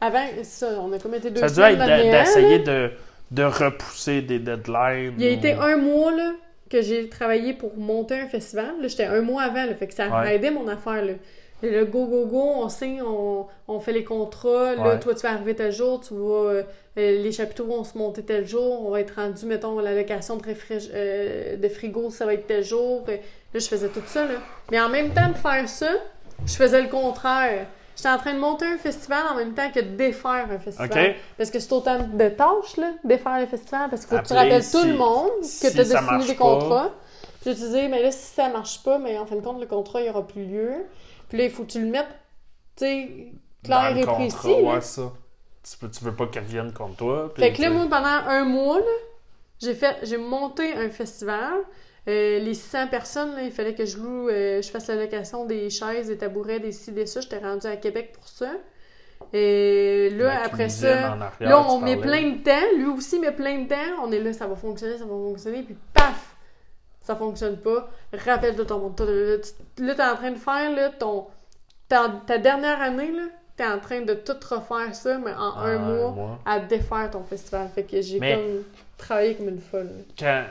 Avant, ça, on a comme été deux Ça a dû semaines être d'essayer de, de repousser des deadlines. Il y a ou- été un mois là, que j'ai travaillé pour monter un festival. Là, j'étais un mois avant, là, fait que ça Ouais. aidait mon affaire. Là. Le go, go, go, on signe, on, on fait les contrats. Là, Ouais. toi, tu vas arriver tel jour, tu vas. euh, euh, les chapiteaux vont se monter tel jour. On va être rendu, mettons, la location de, réfrige- euh, de frigo, ça va être tel jour. Là, je faisais tout ça. Là. Mais en même temps de faire ça, je faisais le contraire. J'étais en train de monter un festival en même temps que de défaire un festival. OK. Parce que c'est autant de tâches, là, défaire le festival. Parce qu'il faut que tu rappelles tout le monde que tu as signé des contrats. Puis tu dis, mais là, si ça marche pas, mais en fin de compte, le contrat, il n'y aura plus lieu. Puis là, il faut que tu le mettes, tu sais, clair et précis. là. Ouais, ça. Tu, peux, tu veux pas qu'elle vienne contre toi. Fait que là, moi, pendant un mois, j'ai fait, j'ai monté un festival. Euh, les 600 personnes, là, il fallait que je loue, euh, je fasse la location des chaises, des tabourets, des ci, des ça. J'étais rendue à Québec pour ça. Et là, la après ça, arrière, là, on met parlais. plein de temps. Lui aussi met plein de temps. On est là, ça va fonctionner, ça va fonctionner. Puis paf! Ça fonctionne pas. Rappelle de ton monde. Là, t'es en train de faire là, ton, ta, ta dernière année, là, t'es en train de tout refaire ça, mais en un mois à défaire ton festival. Fait que j'ai Mais- comme travaillé comme une folle. Quand,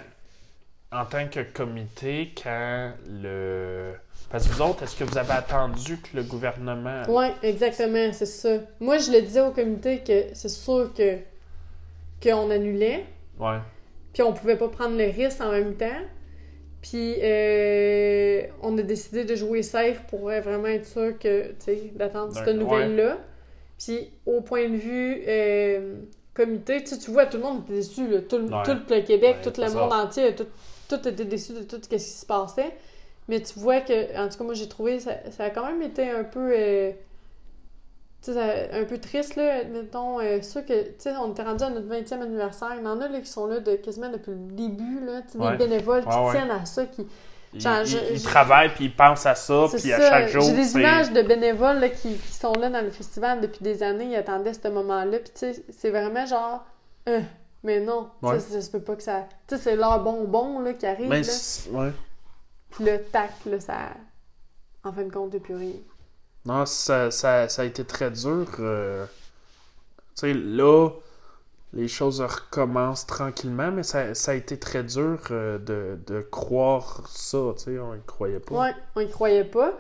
en tant que comité, quand le. Parce que vous autres, est-ce que vous avez attendu que le gouvernement. Ouais, exactement, c'est ça. Moi, je le disais au comité que c'est sûr que qu'on annulait, Ouais. puis on pouvait pas prendre le risque en même temps. Puis euh, on a décidé de jouer safe pour euh, vraiment être sûr que, tu sais, d'attendre cette nouvelle-là. Puis au point de vue euh, comité, tu sais, tu vois, tout le monde était déçu, là. Tout, le- Ouais. tout le Québec, Ouais, tout le monde ça. entier, tout, tout était déçu de tout ce qui se passait. Mais tu vois que, en tout cas, moi j'ai trouvé, ça, ça a quand même été un peu. euh, tu sais, ça- un peu triste, là. Mettons, euh, sûr que, tu sais, on était rendu à notre 20e anniversaire. Il y en a, là, qui sont là de, quasiment depuis le début, là. Tu sais, Ouais. des bénévoles qui Ouais, ouais. tiennent à ça, qui. Ils, Genre, ils- je- ils je- travaillent puis ils pensent à ça, puis à ça. chaque jour. J'ai des images de bénévoles là, qui, qui sont là dans le festival depuis des années, ils attendaient ce moment-là, puis tu sais, c'est vraiment genre, euh, mais non, tu sais, Ouais. ça se peut pas que ça. Tu sais, c'est leur bonbon là, qui arrive, Mais là, puis le tac, là, ça. En fin de compte, plus rien. Non, ça, ça, ça a été très dur. euh, Tu sais, là, les choses recommencent tranquillement, mais ça, ça a été très dur euh, de, de croire ça. Tu sais, on ne croyait pas. Ouais, on y croyait pas.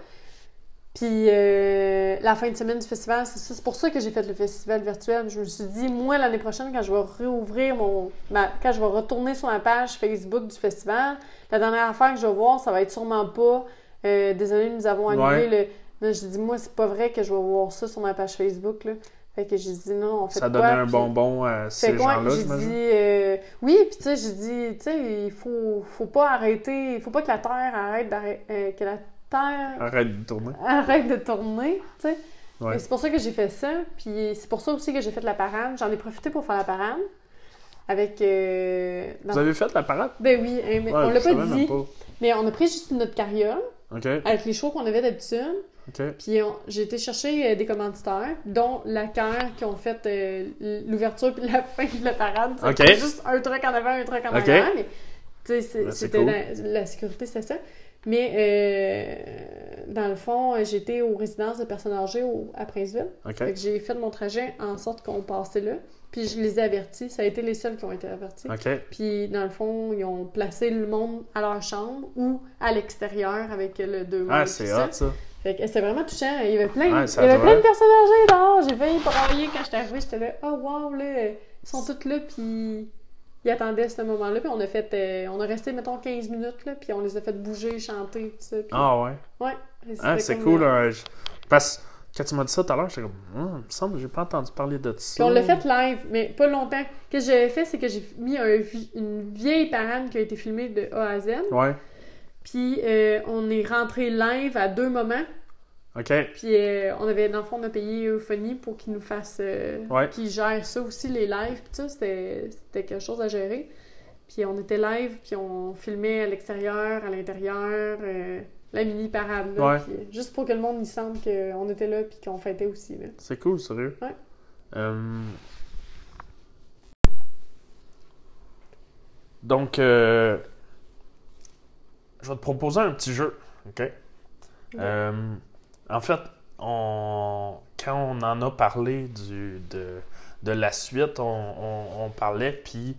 Puis euh, la fin de semaine du festival, c'est pour ça que j'ai fait le festival virtuel. Je me suis dit, moi, l'année prochaine, quand je vais réouvrir mon. ma- quand je vais retourner sur ma page Facebook du festival, la dernière affaire que je vais voir, ça va être sûrement pas. euh, désolé, nous avons annulé le. Là, j'ai dit, moi, c'est pas vrai que je vais voir ça sur ma page Facebook. Là. Fait que j'ai dit, non, on fait Ça quoi? donnait un Puis- bonbon à ces gens-là, J'ai dit, euh, oui, puis tu sais, j'ai dit, tu sais, il faut, faut pas arrêter, il faut pas que la Terre arrête d'arrêter, euh, que la Terre Arrête de tourner. arrête de tourner, tu sais. Ouais. C'est pour ça que j'ai fait ça, puis c'est pour ça aussi que j'ai fait la parade. J'en ai profité pour faire la parade avec. euh, dans- Vous avez fait la parade? Ben oui, hein, mais Ouais, on l'a pas dit, pas. mais on a pris juste notre carriole avec les shows qu'on avait d'habitude. Puis j'ai été chercher euh, des commanditaires, dont la CAR qui ont fait euh, l'ouverture puis la fin de la parade. C'était juste un truc en avant, un truc en arrière, mais tu sais, c'était cool. la, la sécurité, c'était ça. Mais euh, dans le fond, j'étais aux résidences de personnes âgées au- à Princeville. OK. Fait que j'ai fait mon trajet en sorte qu'on passait là. Puis je les ai avertis. Ça a été les seuls qui ont été avertis. Puis, dans le fond, ils ont placé le monde à leur chambre ou à l'extérieur avec le deux Ah, c'est hot, ça. Fait que c'était vraiment touchant. Il y avait plein, Ouais, il y avait plein de personnes âgées dehors. J'ai failli brailler quand j'étais arrivée. J'étais là, oh wow, là, ils sont tous là, puis ils attendaient ce moment-là. Puis on a fait, euh, on a resté, mettons, 15 minutes, là, puis on les a fait bouger, chanter, tout ça. Puis, Ah, ouais. ouais. Ah, c'est cool. euh, hein, je- Parce que quand tu m'as dit ça tout à l'heure, j'étais comme, Hum, il me semble que j'ai pas entendu parler de ça. Puis on l'a fait live, mais pas longtemps. Ce que j'avais fait, c'est que j'ai mis un une vieille parade qui a été filmée de A à Z. Ouais. Puis euh, on est rentré live à deux moments. OK. Puis euh, on avait, dans le fond, on a payé Euphonie pour qu'ils nous fassent. euh, Ouais. qu'ils gèrent ça aussi, les lives. Puis ça, c'était c'était quelque chose à gérer. Puis on était live, puis on filmait à l'extérieur, à l'intérieur, euh, la mini parade. Là, Ouais. puis, juste pour que le monde y sente qu'on était là, puis qu'on fêtait aussi. Là. C'est cool, sérieux. Ouais. Donc, euh, je vais te proposer un petit jeu, OK? Euh, en fait, on... quand on en a parlé du, de, de la suite, on, on- on parlait, puis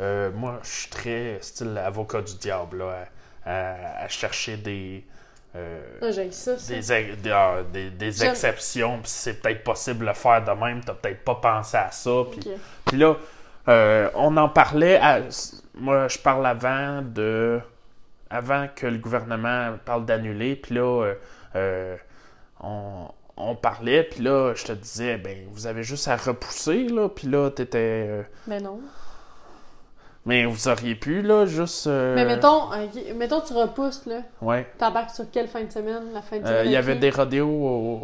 euh, moi, je suis très style avocat du diable, là, à, à- à chercher des... euh, Ah, j'ai ça, ça. des, ah, des- des J'aime- exceptions, puis c'est peut-être possible de le faire de même, t'as peut-être pas pensé à ça, puis là, euh, on en parlait. à- moi, je parle avant de. Avant que le gouvernement parle d'annuler. Puis là, euh, euh, on, on parlait. Puis là, je te disais, ben, vous avez juste à repousser. Là. Puis là, t'étais. euh, Mais non. mais vous auriez pu, là, juste. euh, Mais mettons, mettons, tu repousses, là. Ouais. T'embarques sur quelle fin de semaine? La fin de Euh, semaine Il y avait des rodéos au,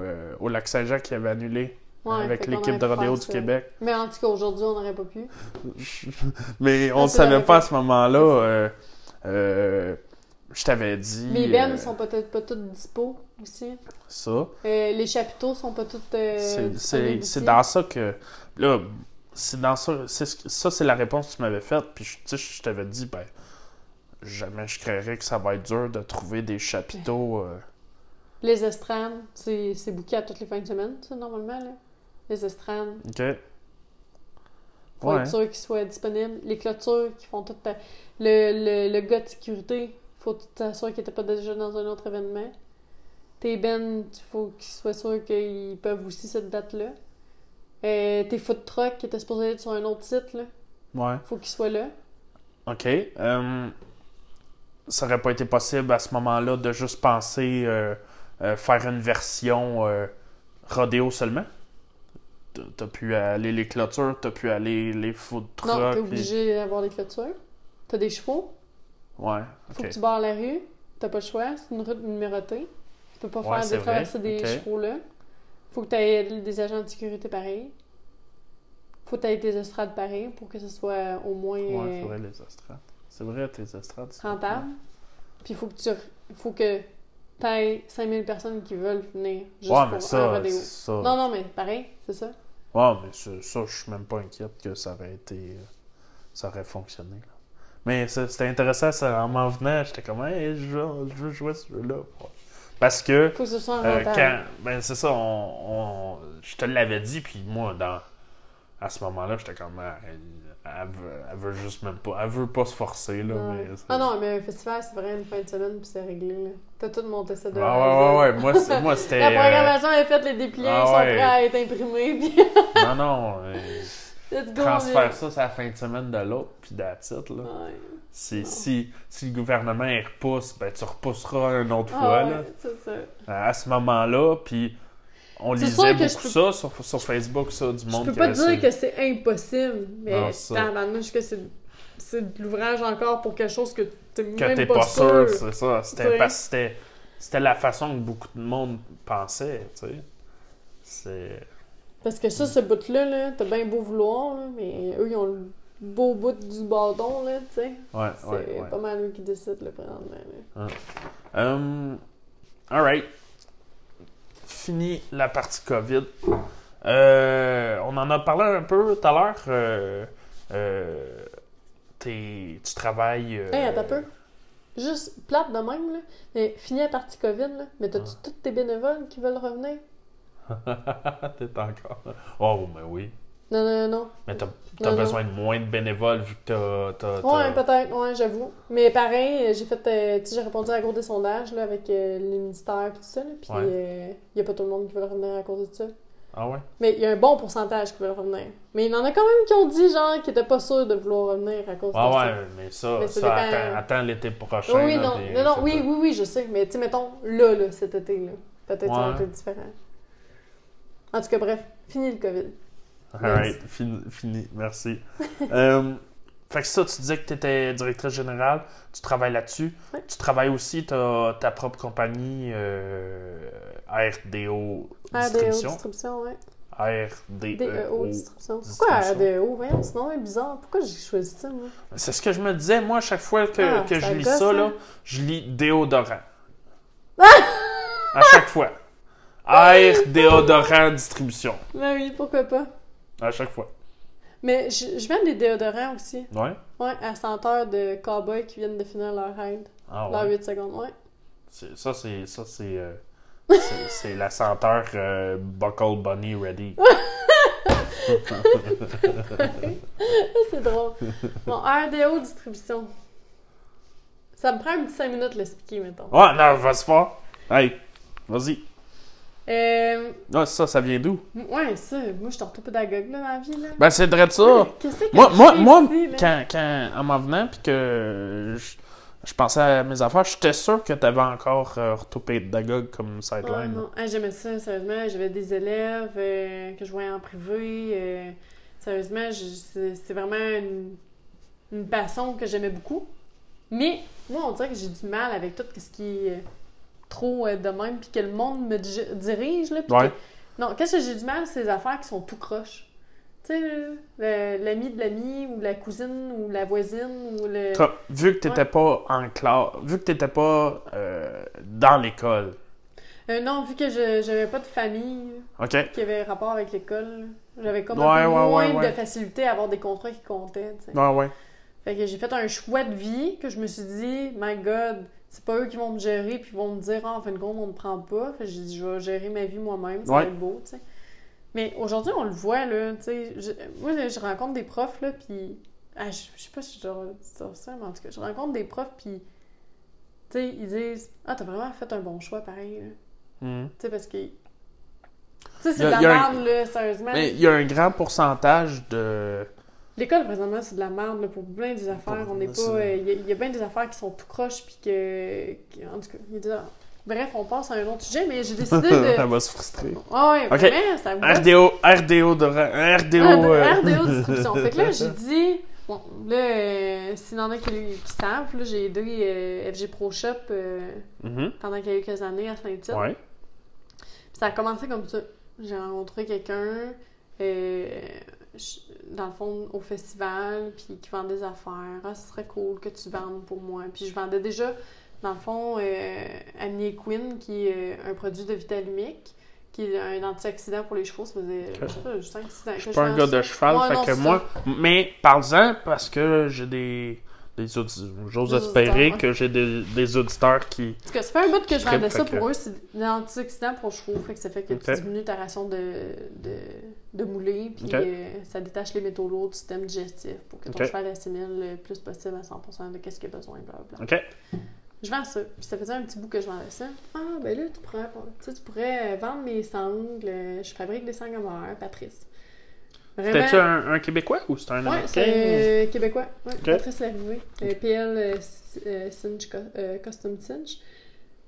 au, au Lac Saint-Jean qui avaient annulé. Ouais, avec l'équipe de rodéo du. Québec. Mais en tout cas, aujourd'hui, on n'aurait pas pu. Mais on ne Ah, savait pas à ce moment-là. Euh, je t'avais dit. Les bennes euh, sont peut-être pas toutes dispo aussi. Ça. Euh, les chapiteaux sont pas toutes euh, C'est- c'est dans ça que. Là, c'est dans ça. c'est Ça, c'est la réponse que tu m'avais faite. Puis, je- tu sais, je t'avais dit, ben, jamais je créerais que ça va être dur de trouver des chapiteaux. Les estrades, c'est c'est à toutes les fins de semaine, ça, normalement, là. Les estrades, OK. Faut Ouais. être sûr qu'ils soient disponibles. Les clôtures qui font tout... ta- Le, le, le gars de sécurité, faut que tu t'assures qu'il était pas déjà dans un autre événement. Tes bennes, il faut qu'ils soient sûrs qu'ils peuvent aussi cette date-là. Euh, tes food trucks qui étaient supposés être sur un autre site, là, Ouais. faut qu'ils soient là. OK. Euh, ça aurait pas été possible à ce moment-là de juste penser euh, euh, faire une version euh, rodéo seulement? T'as- T'as pu aller les clôtures, t'as pu aller les food trucks. Non, t'es les- obligé d'avoir des clôtures. T'as des chevaux, Ouais, faut que tu barres la rue. T'as pas le choix, c'est une route numérotée. Tu peux pas faire des traversées des ok. chevaux là. Faut que t'aies des agents de sécurité pareil. Faut que t'aies tes estrades pareil pour que ce soit au moins Ouais, euh, faudrait les estrades. C'est vrai, tes estrades. rentable. Puis faut que tu faut que t'aies 5000 personnes qui veulent venir juste Ouais, pour mais un ça, rodéo. ça. Non, non, mais pareil, c'est ça. Ouais, mais ça, ça, je suis même pas inquiète que ça aurait été. euh, Ça aurait fonctionné. là. Mais c'était intéressant, ça, en m'en venant, j'étais comme, hey, je veux, je veux jouer ce jeu-là. Parce que, Faut que ce soit euh, quand. Ben, c'est ça, on, on- je te l'avais dit, puis moi, dans, à ce moment-là, j'étais comme, Ah, elle, veut, elle veut juste même pas. Elle veut pas se forcer, là. Ouais. Mais, Ah non, mais un festival, c'est vrai une fin de semaine, puis c'est réglé. là. T'as tout monté ça de Ouais, A à ouais, ouais, ouais. Moi, c'est- moi, c'était. La euh, programmation est faite, les dépliants ah sont ouais. prêts à être imprimés, puis non, non. euh, go. transfère ça, c'est la fin de semaine de l'autre, puis that's it, là. Ouais. Si, si, si le gouvernement il repousse, ben tu repousseras une autre Ah fois. là. c'est ça. À ce moment-là, puis on lisait beaucoup je peux- ça sur, sur Facebook, ça, du Je monde peux qui pas dire que c'est impossible, mais tabarnouche que c'est c'est de l'ouvrage encore pour quelque chose que t'es Que même t'es pas, pas sûr, sûr. c'est ça. C'était parce que c'était, c'était la façon que beaucoup de monde pensait, tu sais. C'est... Parce que ça, ce bout-là, là, t'as bien beau vouloir, là, mais eux, ils ont le beau bout du bâton, là, tu sais. Ouais, C'est ouais, ouais. pas mal eux qui décident, le présentement, là. Um, alright. Fini la partie COVID. Euh, on en a parlé un peu tout à l'heure. Euh, euh, t'es- tu travailles. euh, Hey, attends un peu. Juste plate de même, là. Mais fini la partie COVID, là. Mais t'as-tu tous tes bénévoles qui veulent revenir? T'es encore. Oh, mais oui. Non, non, non. Mais t'as Non, non. besoin de moins de bénévoles vu que t'as. Ouais, peut-être, ouais, j'avoue. Mais pareil, j'ai fait, euh, tu sais, j'ai répondu à la cour des sondages, là, avec euh, les ministères et tout ça, puis Ouais. euh, y a pas tout le monde qui veut revenir à cause de ça. Ah ouais? Mais il y a un bon pourcentage qui veulent revenir. Mais il y en a quand même qui ont dit, genre, qu'ils étaient pas sûrs de vouloir revenir à cause Ah de ouais, ça. mais ça, Mais ça ça, dépend. attends l'été prochain. Oui, là, non, puis non, oui, tout. oui, oui, je sais. Mais tu sais, mettons, là, là, cet été, là. Peut-être ça va Ouais. être différent. En tout cas, bref, fini le COVID. Alright, fini, fini, merci. Euh, fait que ça, tu disais que tu étais directrice générale, tu travailles là-dessus. Ouais. Tu travailles aussi, tu as ta propre compagnie euh, RDO RDO Distribution. distribution, ouais. RDO. DEO distribution. Pourquoi distribution. RDO? Voyons, sinon, c'est bizarre. Pourquoi j'ai choisi ça, moi? C'est ce que je me disais, moi, à chaque fois que, Ah, que je lis gosse, ça, là, hein? je lis déodorant. à chaque fois. R déodorant distribution. Ben oui, pourquoi pas. À chaque fois. Mais je, je vends des déodorants aussi. Ouais? Ouais, à senteur de cowboys qui viennent de finir leur ride. Ah Leur ouais. 8 secondes, ouais. Ça, c'est. Ça, c'est. euh, c'est- la senteur euh, Buckle Bunny Ready. C'est drôle. Bon, RDO distribution. Ça me prend un petit 5 minutes de l'expliquer, mettons. Ouais, non, vas-y fort. Hey, vas-y. Euh, Ah, ça, ça vient d'où? ouais, ça, moi, je suis orthopédagogue, là, dans la vie, là. Ben, c'est vrai de ça. Qu'est-ce que Moi, moi, moi ici, quand, quand, en m'en venant, puis que je, je pensais à mes affaires, j'étais sûr que t'avais encore euh, orthopédagogue comme sideline. non. Ah, J'aimais ça, sérieusement. J'avais des élèves euh, que je voyais en privé. euh, sérieusement, c'est vraiment une, une passion que j'aimais beaucoup. Mais moi, on dirait que j'ai du mal avec tout ce qui est euh, trop euh, de même, puis que le monde me di- dirige. Là, Ouais. que- Non, qu'est-ce que j'ai du mal, c'est les affaires qui sont tout croches. Tu sais, l'ami de l'ami, ou la cousine, ou la voisine, ou le... Comme, vu que t'étais pas en classe, vu que t'étais pas euh, dans l'école, Euh, non, vu que je j'avais pas de famille, qui avait rapport avec l'école. J'avais comme Ouais, un peu ouais, moins ouais, ouais. de facilité à avoir des contrats qui comptaient. tu sais. Ouais, ouais. Fait que j'ai fait un choix de vie que je me suis dit, my God, c'est pas eux qui vont me gérer puis ils vont me dire, ah, en fin de compte, on me prend pas. Fait dit, je vais gérer ma vie moi-même, ça Ouais. va être beau, tu sais. Mais aujourd'hui, on le voit, là, tu sais. je- Moi, je rencontre des profs, là, puis. Ah, je, je sais pas si je dois dire ça, mais en tout cas, je rencontre des profs, puis. Tu sais, ils disent, ah, t'as vraiment fait un bon choix, pareil, là. Mhm. Tu sais, parce que. Tu sais, c'est de la un- merde, là, sérieusement. Mais il y a un grand pourcentage de. L'école, présentement, c'est de la merde là, pour plein des affaires. On n'est pas. c'est- euh, Il y, a- il y a bien des affaires qui sont tout croches, puis que. en tout cas, il y a des- Bref, on passe à un autre sujet, mais j'ai décidé de. Elle va se frustrer. Ah ouais, vraiment, ça me. RDO, RDO de RDO. De- euh, RDO distribution. fait que là, j'ai dit. Bon, là, euh, s'il y en a qui, qui savent, là, j'ai aidé euh, FG Pro Shop euh, mhm. pendant quelques années à Saint-Tite. Ouais. Puis ça a commencé comme ça. J'ai rencontré quelqu'un, je- dans le fond, au festival, puis qui vend des affaires. Ah, ce serait cool que tu vendes pour moi. Puis je vendais déjà, dans le fond, euh, Amniquin, qui est un produit de Vitalumic, qui est un antioxydant pour les chevaux. Ça faisait, je sais pas, 5-6 ans que Je suis pas un gars de cheval, Ouais, fait non, que moi. ça. Mais parle-en parce que j'ai des. Des audi- J'ose espérer auditeurs, que j'ai des, des auditeurs qui. Tout cas, ça fait un bout que je vendais ça que- pour eux. C'est des antioxydants pour chevaux. Fait que ça fait que Ok. tu diminues ta ration de, de, de mouler. Puis euh, ça détache les métaux lourds du système digestif pour que ton Ok. cheval assimile le plus possible à 100% de ce qu'il a besoin. Blablabla. Ok. Je vends ça. Puis ça faisait un petit bout que je vendais ça. Ah, ben là, tu pourrais, tu sais, tu pourrais vendre mes sangles. Euh, Je fabrique des sangles à Patrice. C'était-tu un, un Québécois ou c'était un Ouais, Américain? c'est euh, québécois. Ouais, Ok. Patrice. Euh, PL Cinch Custom Cinch.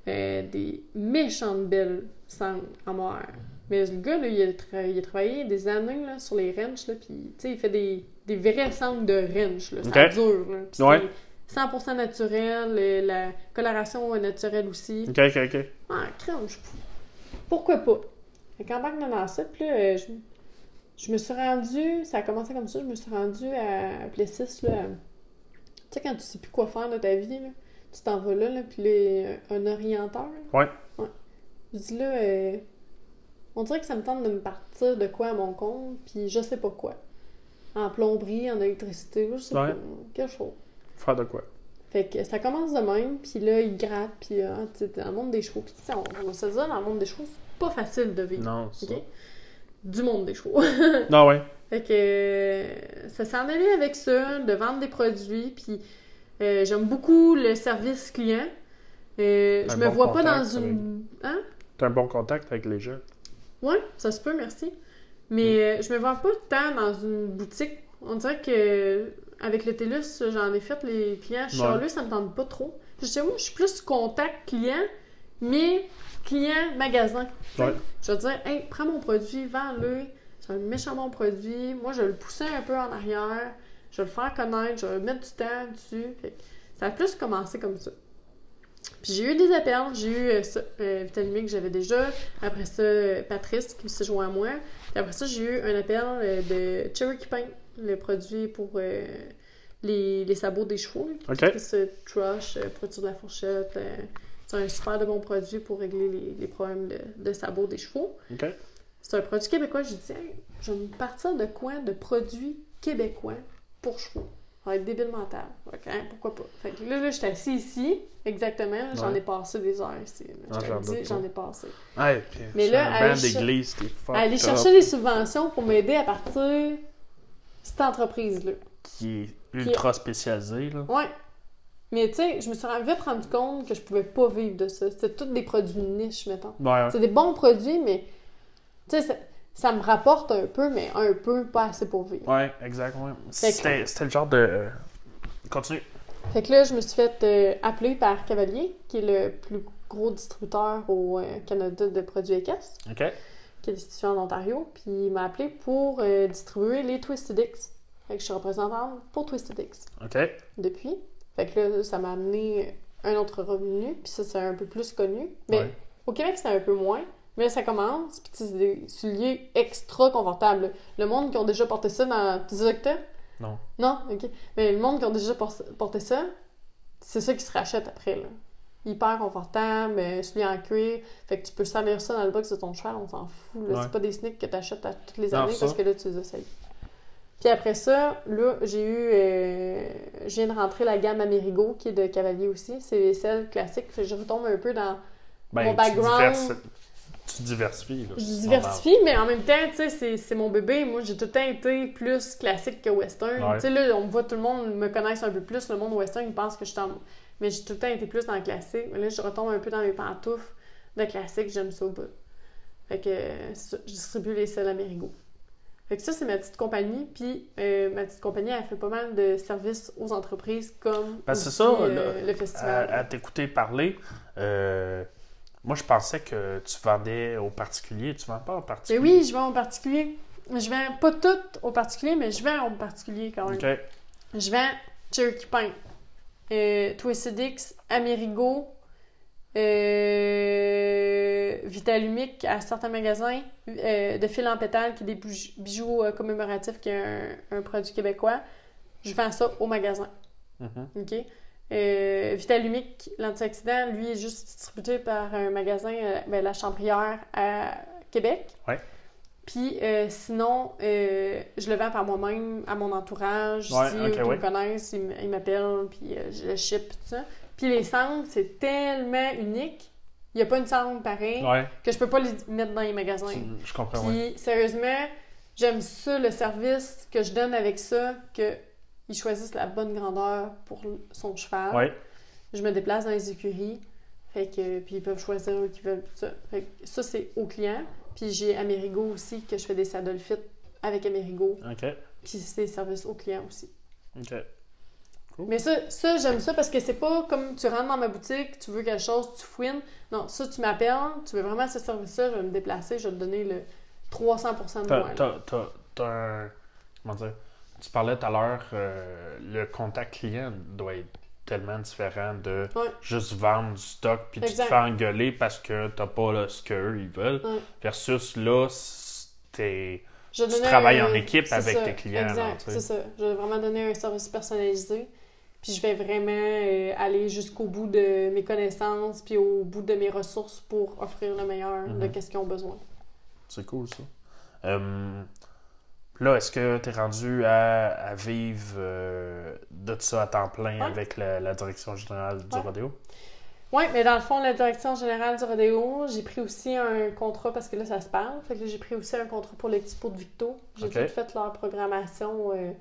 Euh, des méchantes belles sangles en moire. Mais le gars, là, il, a tra- il a travaillé des années là, sur les wrenches, là, puis il fait des, des vrais sangles de wrench, là. Ça Ok. dure, là. Ouais. c'est 100% naturel, la coloration est naturelle aussi. Ok, ok, ok. Ah, crème, je... pourquoi pas? Fait qu'embarque dans ça, puis là, euh, je, je me suis rendue, ça a commencé comme ça, je me suis rendue à, à Plessis, là. Tu sais, quand tu sais plus quoi faire de ta vie, là, tu t'en vas là, là puis là, un orienteur. là. Ouais. Ouais. Je dis là, euh, on dirait que ça me tente de me partir de quoi à mon compte, puis je sais pas quoi. En plomberie, en électricité, je sais Ouais. pas, quelque chose. Faire de quoi? Fait que ça commence de même, puis là, il gratte, puis tu sais, dans le monde des chevaux. Puis tu sais, on, on se dire, dans le monde des chevaux, c'est pas facile de vivre. Non, c'est OK? Du monde des chevaux. Non, ouais. Fait que euh, ça s'en allait avec ça, de vendre des produits, puis euh, j'aime beaucoup le service client. Euh, je me bon vois pas dans une... Hein? T'as un bon contact avec les gens. Ouais, ça se peut, merci. Mais euh, je me vois pas tant dans une boutique. On dirait que avec le TELUS, j'en ai fait les clients charleux, ça me tente pas trop. Je sais, moi, je suis plus contact client, mais client magasin. Ouais. Je vais dire, hey, prends mon produit, vends-le. C'est un méchant bon produit. Moi, je vais le pousser un peu en arrière. Je vais le faire connaître. Je vais mettre du temps dessus. Fait ça a plus commencé comme ça. Puis j'ai eu des appels. J'ai eu euh, ça, euh, que j'avais déjà. Après ça, euh, Patrice qui s'est joint à moi. Puis après ça, j'ai eu un appel euh, de Cherokee Paint, le produit pour euh, les, les sabots des chevaux. là, OK. qui se trush, produit de la fourchette. C'est un super de bon produit pour régler les, les problèmes de, de sabots des chevaux. OK. C'est un produit québécois. J'ai dit, Hey, je vais me partir de quoi De produits québécois pour chevaux. Ça va être débile mental. Que, hein, pourquoi pas? Fait que là, là j'étais assis ici, exactement. J'en Ouais. ai passé des heures ici. là. Ah, Je te j'en le dis, ai passé. Ouais, puis Mais là, aller Aller chercher des subventions pour m'aider à partir cette entreprise-là. Qui est ultra spécialisé, là. Ouais. Mais tu sais, je me suis vite rendu compte que je pouvais pas vivre de ça. C'était tous des produits niche, mettons. Ouais, C'est des bons produits, mais tu sais, ça, ça me rapporte un peu, mais un peu pas assez pour vivre. ouais, exact, ouais. Fait que- C'était le genre de... euh, Continue. Fait que là, je me suis fait euh, appeler par Cavalier, qui est le plus gros distributeur au euh, Canada de produits équestres, OK. qui est situé en Ontario. Puis il m'a appelé pour euh, distribuer les Twisted X. Fait que je suis représentante pour Twisted X OK. depuis. Fait que là, ça m'a amené un autre revenu, puis ça, c'est un peu plus connu. Mais Ouais. au Québec, c'est un peu moins. Mais là, ça commence, puis c'est des souliers extra confortables. Le monde qui ont déjà porté ça dans... Tu disais que? Non. Non? OK. Mais le monde qui ont déjà por- porté ça, c'est ça qui se rachète après, là. Hyper confortable, euh, souliers en cuir. Fait que tu peux salir ça dans le box de ton cheval, on s'en fout. là. Ouais. C'est pas des sneaks que t'achètes à toutes les années parce que là, tu les essayes. Puis après ça, là, j'ai eu... euh, je viens de rentrer la gamme Amerigo, qui est de Cavalier aussi. C'est les selles classiques. Je retombe un peu dans... Ben, Mon tu background- diversi- Tu diversifies, là. Je diversifie, mais en même temps, tu sais, c'est- mon bébé. Moi, j'ai tout le temps été plus classique que western. Ouais. Tu sais, là, on me voit, tout le monde me connaisse un peu plus. Le monde western, il pense que je suis en... Mais j'ai tout le temps été plus dans le classique. Mais là, je retombe un peu dans mes pantoufles de classique. J'aime ça au bout. Fait que je distribue les selles Amerigo. Fait que ça, c'est ma petite compagnie. Puis euh, ma petite compagnie, elle fait pas mal de services aux entreprises comme Ben, c'est ça, euh, le festival. à t'écouter parler, euh, moi, je pensais que tu vendais aux particuliers. Tu vends pas aux Mais particuliers? oui, je vends aux particuliers. Je vends pas toutes aux particuliers, mais je vends aux particuliers quand même. Je vends Cherokee Paint, Twisted X, Amerigo, euh, Vitalumic à certains magasins, euh, de fil en pétale qui est des bijoux euh, commémoratifs qui est un, un produit québécois. Je vends ça au magasin. Mhm. OK? Euh, Vitalumic, l'antioxydant, lui, est juste distribué par un magasin, ben, la Chambrière à Québec. Ouais. Puis sinon, je le vends par moi-même à mon entourage. Ouais, si ok, eux qui ouais. me connaissent, ils, ils m'appellent, puis je le ship, tout ça. Puis les cendres, c'est tellement unique. Il n'y a pas une cendre pareille Ouais, que je peux pas les mettre dans les magasins. je comprends, Puis ouais. sérieusement, j'aime ça, le service que je donne avec ça, que ils choisissent la bonne grandeur pour son cheval. Ouais, Je me déplace dans les écuries. Fait que, puis ils peuvent choisir eux qui veulent tout ça. Fait que ça, c'est au client. Puis j'ai Amerigo aussi, que je fais des saddle fit avec Amerigo. OK. Puis c'est service au client aussi. OK. Mais ça, ça j'aime ça parce que c'est pas comme tu rentres dans ma boutique, tu veux quelque chose, tu fouines. Non, ça, tu m'appelles, tu veux vraiment ce service-là, je vais me déplacer, je vais te donner le 300% de T'as, moi. là. t'as, un. Comment dire? Tu parlais tout à l'heure, euh, le contact client doit être tellement différent de Ouais. juste vendre du stock puis tu te fais engueuler parce que t'as pas là, ce qu'eux ils veulent. Ouais. Versus là, vais tu travailles un- en équipe avec ça, tes clients, Exact, c'est ça. Je vais vraiment donner un service personnalisé. Puis je vais vraiment euh, aller jusqu'au bout de mes connaissances, puis au bout de mes ressources pour offrir le meilleur de Mhm. ce qu'ils ont besoin. c'est cool ça. Euh, là, est-ce que tu es rendu à, à vivre euh, de ça à temps plein Ouais. avec la, la direction générale du Ouais. rodéo? Oui, mais dans le fond, la direction générale du rodéo, j'ai pris aussi un contrat parce que là, ça se parle. Fait que là, j'ai pris aussi un contrat pour l'Expo de Victo. J'ai Ok. tout fait leur programmation euh,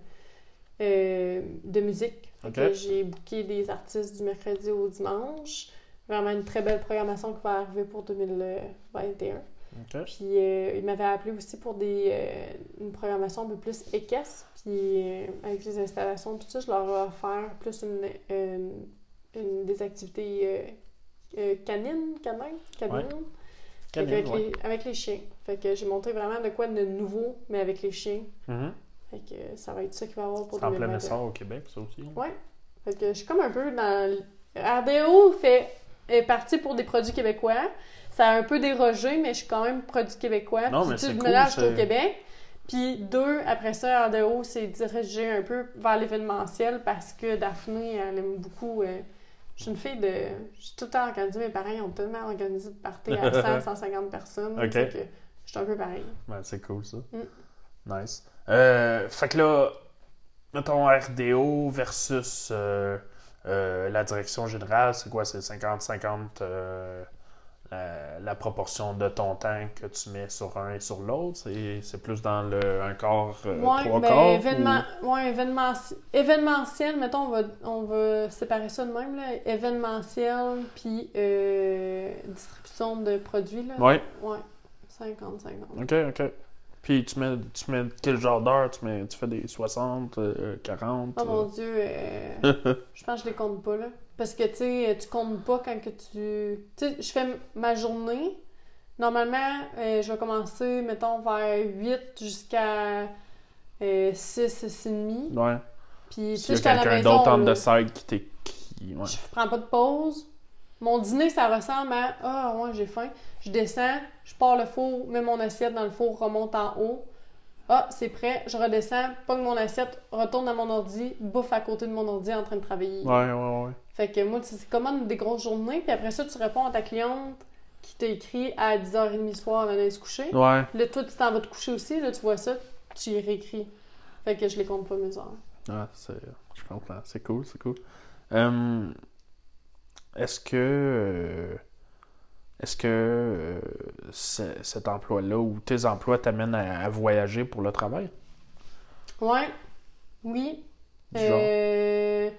euh, de musique. Fait Ok. que j'ai booké des artistes du mercredi au dimanche. Vraiment une très belle programmation qui va arriver pour 2021. Ok. Puis euh, il m'avait appelé aussi pour des, euh, une programmation un peu plus équestre. Puis euh, avec les installations, tout ça, je leur ai offert plus une, une- une- des activités euh, euh, canines, canines, canines. Avec, ouais. les, avec les chiens. Fait que j'ai montré vraiment de quoi de nouveau, mais avec les chiens. Mhm. Fait que ça va être ça qu'il va y avoir pour C'est en plein 2021. essor au Québec, ça aussi. hein? Ouais. Fait que je suis comme un peu dans. RDO fait, est parti pour des produits québécois. Ça a un peu dérogé, mais je suis quand même produit québécois. Non, mais tu cool, c'est- au Québec. Puis deux, après ça, RDO s'est dirigé un peu vers l'événementiel parce que Daphné, elle aime beaucoup. euh, je suis une fille de. Je suis tout le temps organisée. Mes parents ils ont tellement organisé de parties à 100, 150 personnes. Ok. Que je suis un peu pareil. Ouais, c'est cool ça. Mm. Nice. Euh, fait que là, mettons RDO versus euh, euh, la direction générale, c'est quoi? C'est 50-50 euh, la, la proportion de ton temps que tu mets sur un et sur l'autre? C'est, plus dans le un quart, Ouais, trois ben, quarts? événement, ouais, événementi- événementiel, mettons, on va, on va séparer ça de même, là. Événementiel, puis distribution de produits, là. ou- Ouais, Ouais, 50-50. ok, ok. Puis tu mets, tu mets quel genre d'heure? Tu, mets, tu fais des 60, euh, 40? Oh mon euh? dieu, euh, je pense que je les compte pas, là. Parce que, tu sais, tu comptes pas quand que tu... Tu sais, je fais ma journée. Normalement, euh, je vais commencer, mettons, vers 8 jusqu'à euh, 6, 6 et demi. Ouais. Puis, tu sais, la quelqu'un d'autre là. the side qui t'est... Ouais. Je prends pas de pause. Mon dîner, ça ressemble à Ah, ouais, j'ai faim. Je descends, je pars le four, mets mon assiette dans le four, remonte en haut. Ah, c'est prêt, je redescends, pogne mon assiette, retourne à mon ordi, bouffe à côté de mon ordi en train de travailler. Ouais, ouais, ouais. Fait que moi, c'est comme des grosses journées, puis après ça, tu réponds à ta cliente qui t'a écrit à 10h30 le soir avant d'aller se coucher. Ouais. Là, toi, tu t'en vas te coucher aussi, là, tu vois ça, tu y réécris. Fait que je les compte pas mes heures. Ah, c'est... Je comprends. C'est cool, c'est cool. Euh, est-ce que... euh, Est-ce que euh, ce- cet emploi-là ou tes emplois t'amènent à, à voyager pour le travail? Ouais, oui. Du genre? Euh,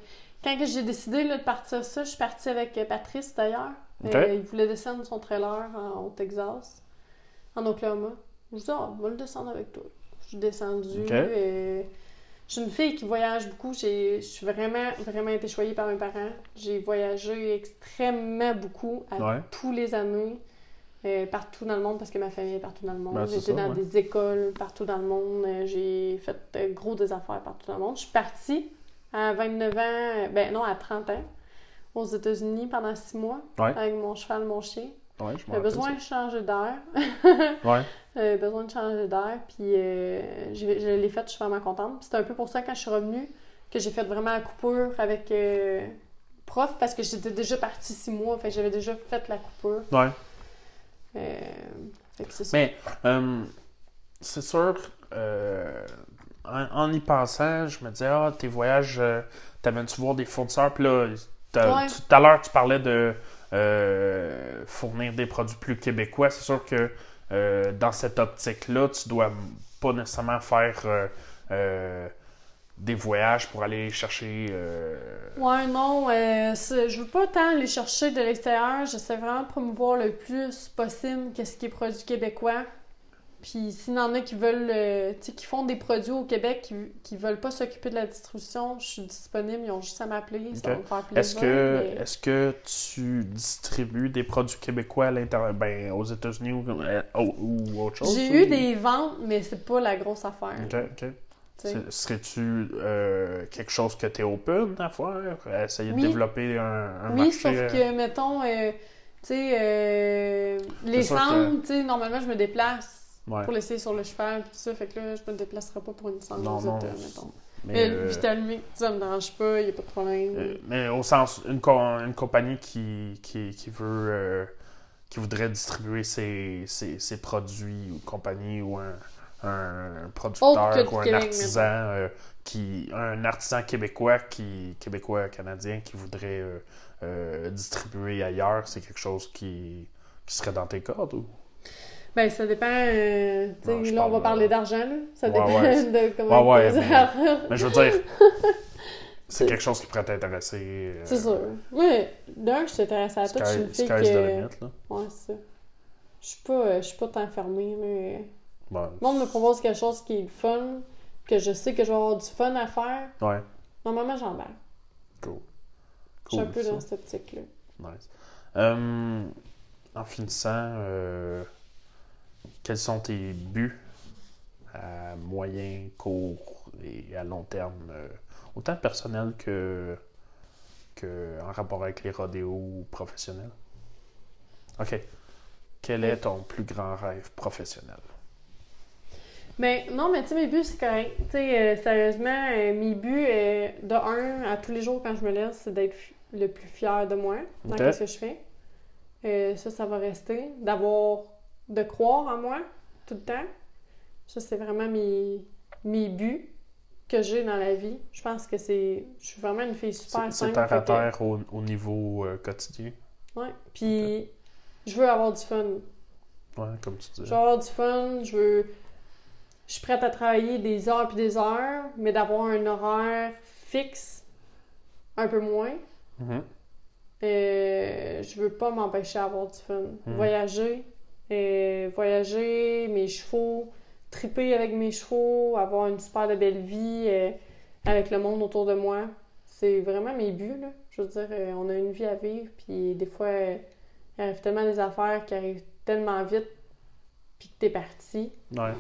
quand j'ai décidé là, de partir ça, je suis partie avec Patrice d'ailleurs. Il voulait descendre son trailer en, au Texas, en Oklahoma. Je dis, ah, on va le descendre avec toi. Je suis descendue. Euh, je suis une fille qui voyage beaucoup. Je suis vraiment, vraiment été choyée par mes parents. J'ai voyagé extrêmement beaucoup à Ouais. tous les années. euh, partout dans le monde parce que ma famille est partout dans le monde. Ben, J'étais dans ouais. des écoles partout dans le monde. Euh, J'ai fait euh, gros des affaires partout dans le monde. Je suis partie à 29 ans, euh, ben non, à 30 ans, aux États-Unis pendant six mois Ouais. avec mon cheval, mon chien. Ouais, je J'avais m'en besoin de changer d'air. Ouais. J'avais besoin de changer d'air, puis euh, je l'ai fait, je suis vraiment contente. C'est un peu pour ça, quand je suis revenue, que j'ai fait vraiment la coupure avec euh, prof, parce que j'étais déjà partie six mois, fait j'avais déjà fait la coupure. Ouais. Euh, fait que c'est. Mais c'est sûr, en, en y pensant, je me disais, ah, tes voyages, t'amènes-tu voir des fournisseurs? Puis là, t'as- Ouais. tu- tout à l'heure, tu parlais de euh, fournir des produits plus québécois. C'est sûr que euh, dans cette optique-là, tu dois pas nécessairement faire euh, des voyages pour aller chercher. Ouais, non, je veux pas tant les chercher de l'extérieur. J'essaie vraiment de promouvoir le plus possible qu'est-ce qui est produit québécois. Puis s'il y en a qui veulent, euh, tu sais, qui font des produits au Québec, qui, qui veulent pas s'occuper de la distribution, je suis disponible, ils ont juste à m'appeler, ça Ok. va me faire plaisir. Est-ce que, mais- est-ce que tu distribues des produits québécois à l'intérieur, ben, aux États-Unis ou, euh, ou- ou autre chose? J'ai ou- eu des ventes, mais c'est pas la grosse affaire. Ok, ok. Serais-tu euh, quelque chose que tu es open à faire? Essayer Oui. de développer un, un Oui, marché? sauf euh, que, mettons, euh, tu sais, les que- tu sais, normalement, je me déplace ouais. pour l'essayer sur le cheval, tout ça, fait que là, je me déplacerai pas pour une centre Non, non, mettons. Mais, Mais euh, Vitalmic, ça me dérange pas, y a pas de problème. euh, mais au sens, une, co- une compagnie qui, qui, qui veut euh, qui voudrait distribuer ses, ses, ses produits ou compagnie ou un, un producteur ou un Québec, artisan euh, qui un artisan québécois qui québécois canadien qui voudrait euh, euh, distribuer ailleurs c'est quelque chose qui, qui serait dans tes cordes ou? Ben, ça dépend. euh, Non, là, on va parle, parler d'argent, là. Ça ouais, dépend ouais. de comment Ouais, mais- mais je veux dire c'est quelque chose qui pourrait t'intéresser euh, C'est sûr. Moi, d'un, je suis intéressée à tout. Je suis une fille que. là Ouais, c'est ça. Je suis pas, je suis pas tant fermée, mais. Bon, Le monde me propose quelque chose qui est fun, que je sais que je vais avoir du fun à faire. ouais Normalement, j'embarque. cool Je suis un Cool, peu ça. dans cette optique-là. Nice. Euh, en finissant, euh, quels sont tes buts à moyen, court et à long terme, euh, autant personnel que, que en rapport avec les rodéos professionnels? OK. Quel est ton plus grand rêve professionnel? Mais non, mais tu sais, mes buts, c'est correct. Tu sais, euh, sérieusement, euh, mes buts, euh, de un, à tous les jours quand je me lève, c'est d'être le plus fier de moi dans ce que je fais. Ça, ça va rester. D'avoir, de croire en moi tout le temps. Ça, c'est vraiment mes, mes buts que j'ai dans la vie. Je pense que c'est. Je suis vraiment une fille super C'est c'est simple. terre à terre au, au niveau euh, quotidien? Ouais. Puis, je veux avoir du fun. Ouais, comme tu Je dis. veux avoir du fun, je veux. Je suis prête à travailler des heures puis des heures, mais d'avoir un horaire fixe, un peu moins. Mhm. Euh, je veux pas m'empêcher d'avoir du fun. Mhm. Voyager, euh, voyager, mes chevaux, triper avec mes chevaux, avoir une super de belle vie euh, avec le monde autour de moi. C'est vraiment mes buts, là. Je veux dire, euh, on a une vie à vivre, puis des fois, il arrive tellement des affaires qui arrivent tellement vite, puis que t'es parti, Ouais.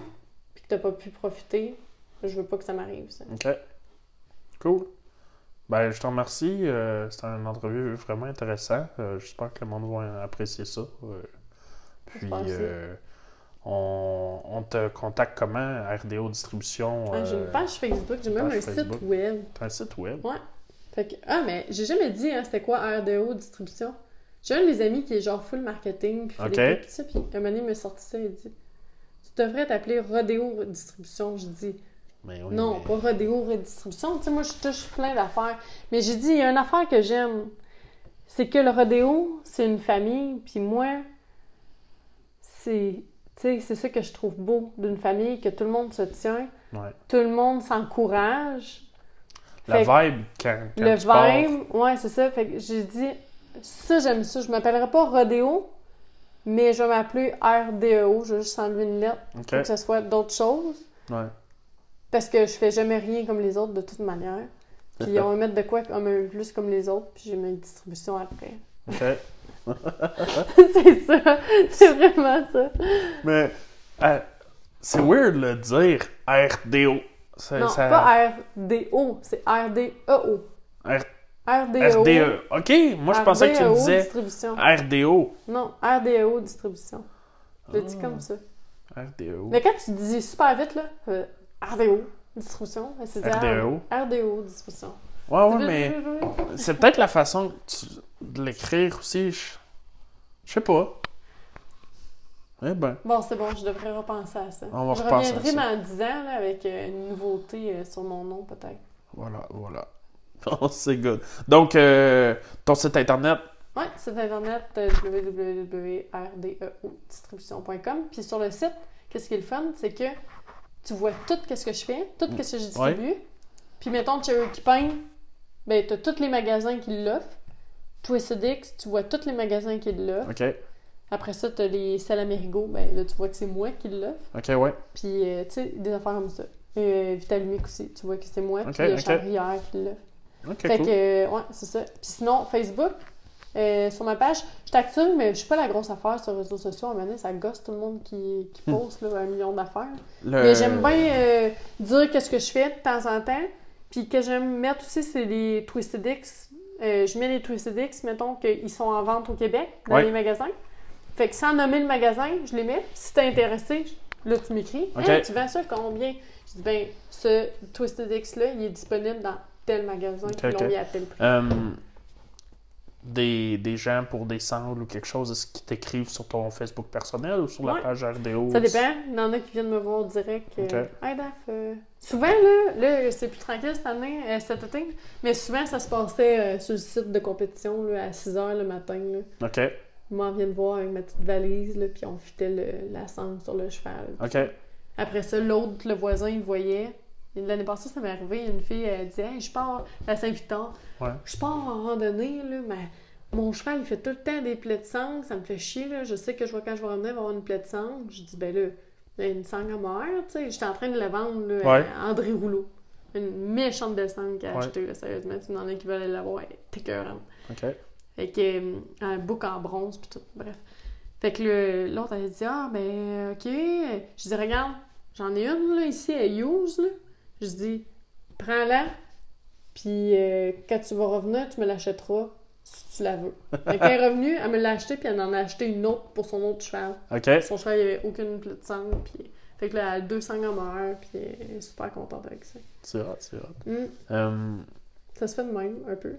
puis que t'as pas pu profiter. Je veux pas que ça m'arrive, ça. OK. Cool. Ben, je te remercie. C'était une entrevue vraiment intéressante. J'espère que le monde va apprécier ça. Euh, puis, euh, on, on te contacte comment? RDO Distribution. Ah, j'ai euh, une page Facebook, j'ai même un Facebook. site web. T'as un site web? Fait que, ah, mais j'ai jamais dit, hein, c'était quoi RDO distribution. J'ai un de mes amis qui est genre full marketing, puis fait des ça, puis un moment donné, il m'a sorti ça, il dit Tu devrais t'appeler Rodéo Distribution. Je dis Mais oui, Non, mais- pas Rodéo Redistribution. Tu sais, moi, je touche plein d'affaires. Mais j'ai dit Il y a une affaire que j'aime. C'est que le rodéo, c'est une famille, puis moi, c'est. C'est ça que je trouve beau d'une famille, que tout le monde se tient, Ouais. tout le monde s'encourage. La Fait- vibe quand, quand le tu pars. vibe, ouais, c'est ça. Fait que j'ai dit, ça, j'aime ça. Je m'appellerai pas Rodéo, mais je vais m'appeler RDEO. Je vais juste enlever une lettre OK. pour que ce soit d'autres choses. Ouais. Parce que je fais jamais rien comme les autres de toute manière. Puis on va mettre de quoi comme un peu plus comme les autres, puis j'ai ma distribution après. OK. C'est ça. C'est vraiment ça. Mais euh, c'est weird de le dire RDO. Non, ça- pas RDO, c'est RDEO. R- RDEO. RDE. OK, moi je pensais que tu me disais distribution. RDO. Non, RDEO distribution. Je dit Ah. comme ça. RDO. Mais quand tu dis super vite, là, euh, RDO, distribution, c'est RDO. RDO, distribution. Ouais, ouais, mais c'est peut-être la façon que tu- de l'écrire aussi. Je, je sais pas. Eh ben, Bon, c'est bon, je devrais repenser à ça. On va je repenser à reviendrai ça. dans 10 ans là, avec euh, une nouveauté euh, sur mon nom, peut-être. voilà, voilà. Oh, c'est good. Donc, euh, ton site internet, Ouais, site internet euh, www.rdeodistribution.com. Puis sur le site, qu'est-ce qui est le fun, c'est que tu vois tout ce que je fais, tout ce que je distribue. Puis mettons Cherokee Pine, ben t'as tous les magasins qui l'offrent. Twisted X, tu vois tous les magasins qui l'offrent. ok. Après ça, t'as les Sel Amerigo, ben là tu vois que c'est moi qui l'offre. Ok, ouais. Puis euh, tu sais, des affaires comme ça. Euh, aussi, tu vois que c'est moi. Ok, puis euh, ok. Chambrière qui l'offre. Ok, Fait cool. que, ouais, c'est ça. Puis sinon, Facebook, euh, sur ma page, je suis active, mais je suis pas la grosse affaire sur les réseaux sociaux. À un moment donné, ça gosse tout le monde qui, qui Hmm. poste là, un million d'affaires. Le- Mais j'aime bien euh, dire qu'est-ce que je fais de temps en temps. Puis que j'aime mettre aussi, c'est les Twisted X. Euh, je mets les Twisted X, mettons qu'ils sont en vente au Québec, dans Ouais. les magasins. Fait que sans nommer le magasin, je les mets. Si t'es intéressé, là, tu m'écris. Hey, tu vends ça combien? Je dis, ben, ce Twisted X-là, il est disponible dans tel magasin. Ok, puis ils l'ont ok. mis à tel prix. Euh, des, des gens pour des sangles ou quelque chose, est-ce qu'ils t'écrivent sur ton Facebook personnel ou sur la page RDO? Ça dépend. Il y en a qui viennent me voir direct. euh. Hey, euh, Souvent, là, là c'est plus tranquille cette année, euh, cet été, mais souvent, ça se passait euh, sur le site de compétition là, à 6 h le matin. Là. OK, Ils m'en viennent voir avec ma petite valise, là, puis on fitait le, la sangle sur le cheval. OK. Après ça, l'autre, le voisin, il voyait. L'année passée, ça m'est arrivé, une fille, elle dit Hey, je pars à Saint-Victor. Ouais. Je pars en randonnée, là, mais mon cheval, il fait tout le temps des plaies de sangle, ça me fait chier, là. Je sais que je vois quand je vais revenir, il va avoir une plaie de sangle. Je dis Ben là, il y a une sangle à mort, tu sais. J'étais en train de la vendre, là, Ouais. à André Rouleau. Une méchante de sangle qu'elle a Ouais. achetée, là, sérieusement. Tu en as qui veulent l'avoir, elle est écœurante. OK. Fait que, euh, un bouc en bronze, puis tout, bref. Fait que le- l'autre, elle a dit, ah, ben, ok. Je dis, regarde, j'en ai une, là, ici, à use, là. Je dis, prends-la, puis euh, quand tu vas revenir, tu me l'achèteras, si tu la veux. Fait qu'elle est revenue, elle me l'a acheté, puis elle en a acheté une autre pour son autre cheval. Son cheval, il n'y avait aucune de sang, puis... Fait que là, elle a deux sangs mort, puis elle est super contente avec ça. C'est hot, c'est hot. Euh, Ça se fait de même, un peu.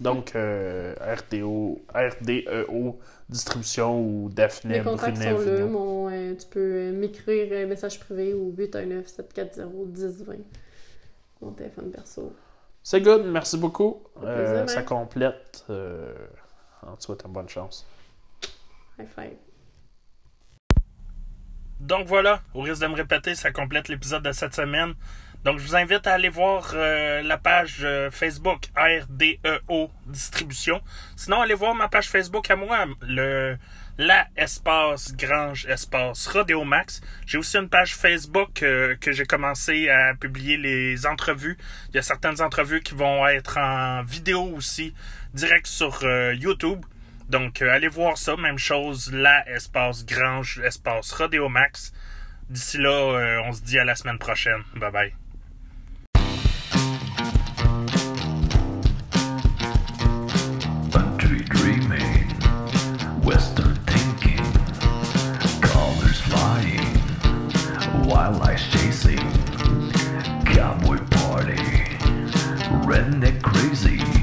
donc, euh, RDO, RDEO, distribution ou Daphné Les contacts Brunet sont là. Mon, euh, tu peux euh, m'écrire un message privé au 819-740-1020. Mon téléphone perso. C'est good, merci beaucoup. Au Euh, ça complète. Euh, on te souhaite une bonne chance. High five. Donc voilà, au risque de me répéter, ça complète l'épisode de cette semaine. Donc je vous invite à aller voir euh, la page euh, Facebook RDEO Distribution. Sinon, allez voir ma page Facebook à moi, le la espace Grange espace Rodeo Max. J'ai aussi une page Facebook euh, que j'ai commencé à publier les entrevues. Il y a certaines entrevues qui vont être en vidéo aussi, direct sur euh, YouTube. Donc, allez voir ça. Même chose, la espace Grange, espace Rodeo Max. D'ici là, on se dit à la semaine prochaine. Bye bye. Wildlife chasing, cowboy party, redneck crazy.